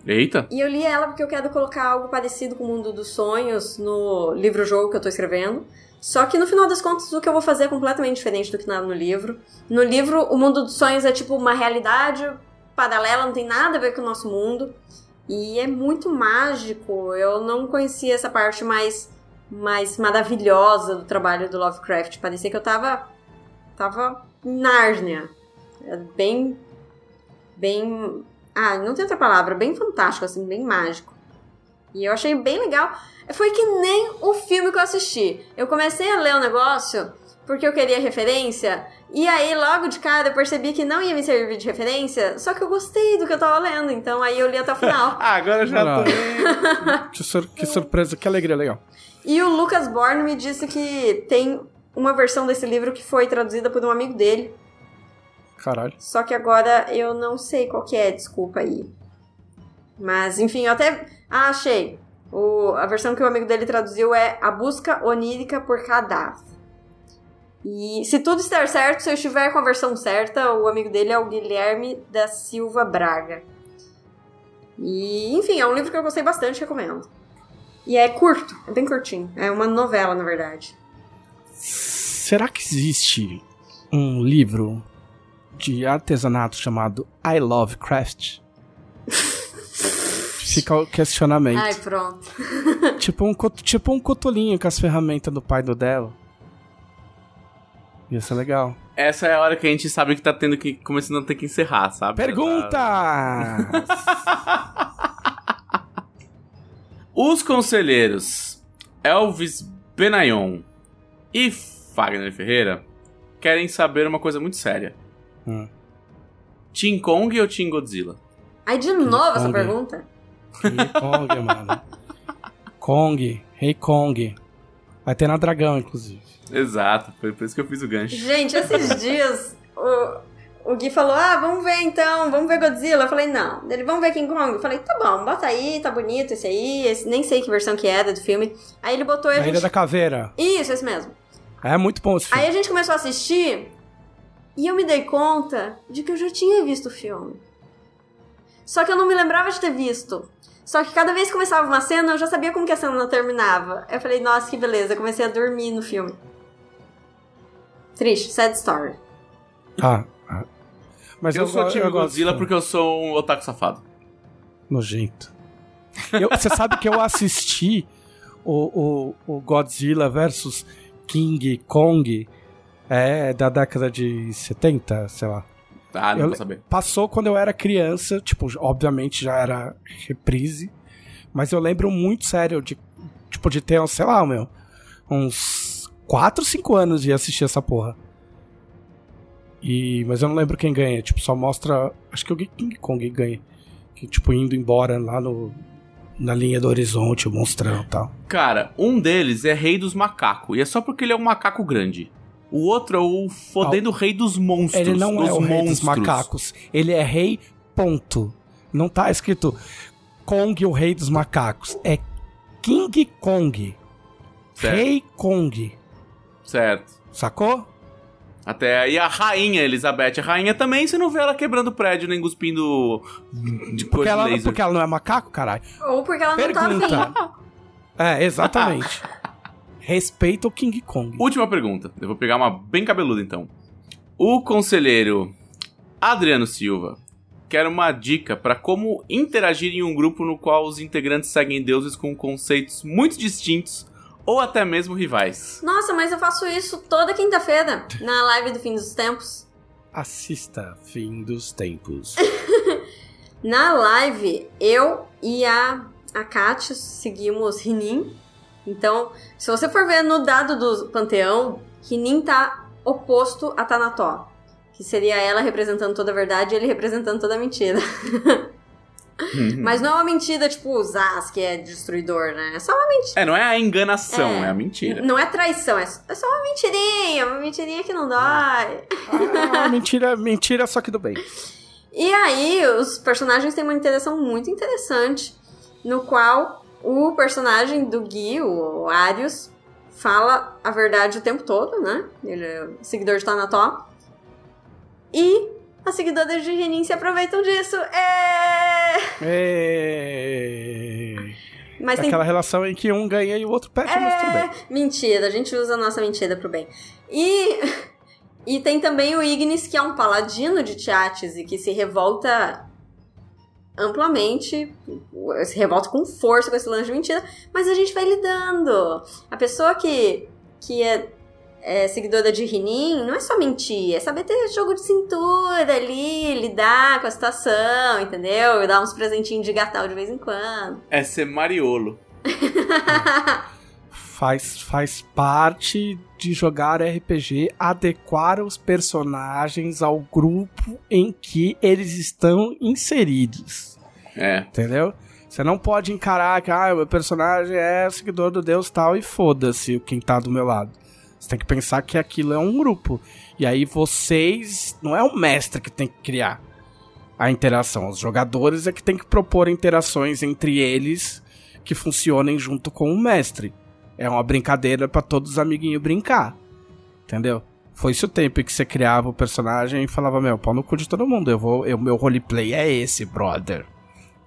Eita. E eu li ela porque eu quero colocar algo parecido com o mundo dos sonhos no livro-jogo que eu tô escrevendo. Só que no final das contas, o que eu vou fazer é completamente diferente do que nada no livro. No livro, o mundo dos sonhos é tipo uma realidade paralela, não tem nada a ver com o nosso mundo. E é muito mágico. Eu não conhecia essa parte mais, mais maravilhosa do trabalho do Lovecraft. Parecia que eu tava. tava em Nárnia. É bem. bem. Ah, não tem outra palavra. Bem fantástico, assim, bem mágico. E eu achei bem legal. Foi que nem o filme que eu assisti. Eu comecei a ler o negócio porque eu queria referência. E aí, logo de cara, eu percebi que não ia me servir de referência, só que eu gostei do que eu tava lendo, então aí eu li até o final. ah, agora eu já Não. tô. Que, sur- que surpresa, que alegria legal. E o Lucas Borne me disse que tem uma versão desse livro que foi traduzida por um amigo dele, Caralho. só que agora eu não sei qual que é, desculpa aí. Mas, enfim, eu até. Ah, achei. O, a versão que o amigo dele traduziu é A Busca Onírica por Kadaf. E se tudo estiver certo, se eu estiver com a versão certa, o amigo dele é o Guilherme da Silva Braga. E, enfim, é um livro que eu gostei bastante, recomendo. E é curto, é bem curtinho. É uma novela, na verdade. Será que existe um livro de artesanato chamado I Love Craft? Fica o questionamento. Ai, pronto. Tipo, um, tipo um cotolinho com as ferramentas do pai do dela. Ia ser legal. Essa é a hora que a gente sabe que tá tendo que. começando a ter que encerrar, sabe? Pergunta! Os conselheiros Elvis Benayon e Fagner Ferreira querem saber uma coisa muito séria: Hum. Team Kong ou Team Godzilla? Aí, de novo essa Kong. pergunta? Rei Kong, mano. Kong, Rei Kong. Vai ter na Dragão, inclusive. Exato, foi por isso que eu fiz o gancho. Gente, esses dias o, o Gui falou: Ah, vamos ver então, vamos ver Godzilla. Eu falei: Não. Ele, vamos ver King Kong. Eu falei: Tá bom, bota aí, tá bonito esse aí. Esse, nem sei que versão que era do filme. Aí ele botou a A Ilha gente. da Caveira. Isso, esse mesmo. É muito bom esse filme. Aí a gente começou a assistir e eu me dei conta de que eu já tinha visto o filme. Só que eu não me lembrava de ter visto. Só que cada vez que começava uma cena, eu já sabia como que a cena terminava. Eu falei, nossa, que beleza. Eu comecei a dormir no filme. Triste, sad story. Ah. Mas Eu, sou go- time eu gosto Godzilla desse porque eu sou um otaku safado. Nojento. Eu- Você sabe que eu assisti o, o, o Godzilla versus King Kong é, da década de 70, sei lá. Ah, não Eu- vou saber. Passou quando eu era criança, tipo, obviamente já era reprise, mas eu lembro muito sério de, tipo, de ter, sei lá, meu, uns 4, 5 anos de assistir essa porra. E, mas eu não lembro quem ganha, tipo, só mostra, acho que o King Kong ganha, que tipo indo embora lá no na linha do horizonte, o monstrão e tal. Cara, um deles é rei dos macacos. E é só porque ele é um macaco grande. O outro é o fodendo rei dos monstros. Ele não é o rei monstros. dos macacos, ele é rei ponto. Não tá escrito Kong o rei dos macacos, é King Kong. Certo. Rei Kong. Certo. Sacou? Até aí a rainha Elizabeth. A rainha também, você não vê ela quebrando prédio nem cuspindo de Porque coisa ela, laser. porque ela não é macaco, caralho. Ou porque ela não tá afim. Pergunta. É, exatamente. Respeita o King Kong. Última pergunta. Eu vou pegar uma bem cabeluda então. O conselheiro Adriano Silva quer uma dica para como interagir em um grupo no qual os integrantes seguem deuses com conceitos muito distintos ou até mesmo rivais. Nossa, mas eu faço isso toda quinta-feira, na live do fim dos tempos. Assista Fim dos Tempos. Na live, eu e a, a Kátia seguimos Rinin. Então, se você for ver no dado do Panteão, Rinin tá oposto a Tanató. Que seria ela representando toda a verdade e ele representando toda a mentira. Mas não é uma mentira tipo o Zaz, que é destruidor, né? É só uma mentira. É, não é a enganação, É. é, a mentira. Não é traição, é é só uma mentirinha, uma mentirinha que não dói. ah, mentira, mentira, só que do bem. E aí, os personagens têm uma interação muito interessante, no qual o personagem do Gui, o Arius, fala a verdade o tempo todo, né? Ele é seguidor de Tanató. E as seguidoras de Renin se aproveitam disso. É... É... Mas tem Aquela relação em que um ganha e o outro perde, mas tudo bem. É, mentira, a gente usa a nossa mentira pro bem. E E tem também o Ignis, que é um paladino de Tiates e que se revolta amplamente, se revolta com força com esse lance de mentira, mas a gente vai lidando. A pessoa que, que é, é seguidora de Rinin não é só mentir, é saber ter jogo de cintura ali, lidar com a situação, entendeu? E dar uns presentinhos de gatal de vez em quando. É ser mariolo. faz, faz parte de jogar RPG adequar os personagens ao grupo em que eles estão inseridos. É. Entendeu? Você não pode encarar que ah, o meu personagem é seguidor do deus tal e foda-se quem tá do meu lado. Você tem que pensar que aquilo é um grupo. E aí vocês. Não é o mestre que tem que criar a interação. Os jogadores é que tem que propor interações entre eles que funcionem junto com o mestre. É uma brincadeira para todos os amiguinhos brincar. Entendeu? Foi esse o tempo que você criava o personagem e falava, meu, pau no cu de todo mundo. Eu vou, eu, meu roleplay é esse, brother.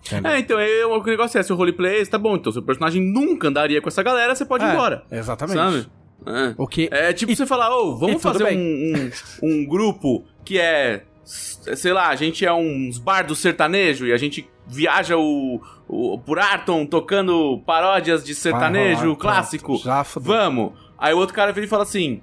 Entendeu? É, então, é, o negócio é, se o roleplay é esse, tá bom, então seu personagem nunca andaria com essa galera, você pode ir É, embora. Exatamente. Sabe? É. O que É tipo você falar, ô, e vamos fazer um, um, um grupo que é, sei lá, a gente é uns bardos sertanejo e a gente viaja o, o por Arton tocando paródias de sertanejo rolar, clássico. pronto. Vamos. Aí o outro cara vira e fala assim: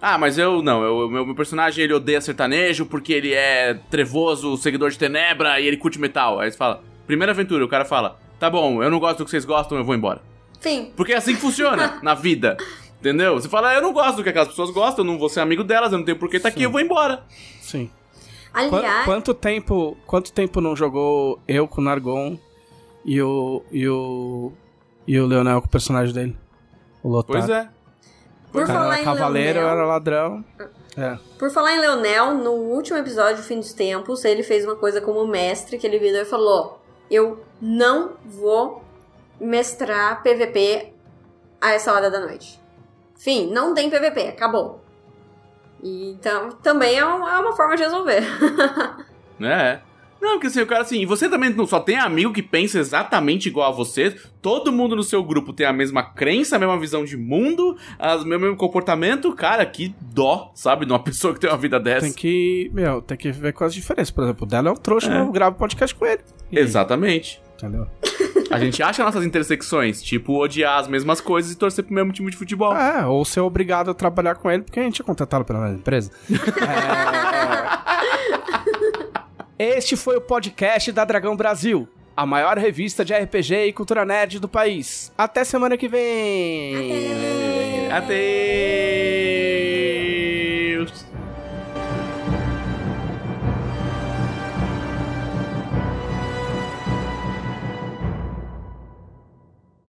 Ah, mas eu não, eu, meu, meu personagem ele odeia sertanejo porque ele é trevoso, seguidor de Tenebra e ele curte metal. Aí você fala: Primeira aventura, o cara fala: Tá bom, eu não gosto do que vocês gostam, eu vou embora. Fim. Porque é assim que funciona na vida. Entendeu? Você fala, "Ah, eu não gosto do que aquelas pessoas gostam, eu não vou ser amigo delas, eu não tenho por que estar aqui, Sim. eu vou embora. Sim. Aliás, Quanto tempo, quanto tempo não jogou eu com o Nargon e o e o e o Leonel com o personagem dele? O Lotar. Pois é. por O cara falar era em cavaleiro, eu Leonel, era ladrão. É. Por falar em Leonel, no último episódio, Fim dos Tempos, ele fez uma coisa como mestre, que ele virou e falou, eu não vou mestrar PVP a essa hora da noite. Fim, não tem PVP, acabou. E, então, também é, um- é uma forma de resolver. É. Não, porque assim, o cara assim, e você também não só tem amigo que pensa exatamente igual a você, todo mundo no seu grupo tem a mesma crença, a mesma visão de mundo, as- o mesmo comportamento, cara, que dó, sabe, de uma pessoa que tem uma vida dessa. Tem que, meu, tem que ver com as diferenças. Por exemplo, o dela é um trouxa, É. eu gravo podcast com ele. E aí? Exatamente. Entendeu? A gente acha nossas intersecções, tipo esse as mesmas coisas e torcer pro mesmo time de futebol. É, ou ser obrigado a trabalhar com ele porque a gente é contratado pela mesma empresa. É... Este foi o podcast da Dragão Brasil, a maior revista de RPG e cultura nerd do país. Até semana que vem. Até!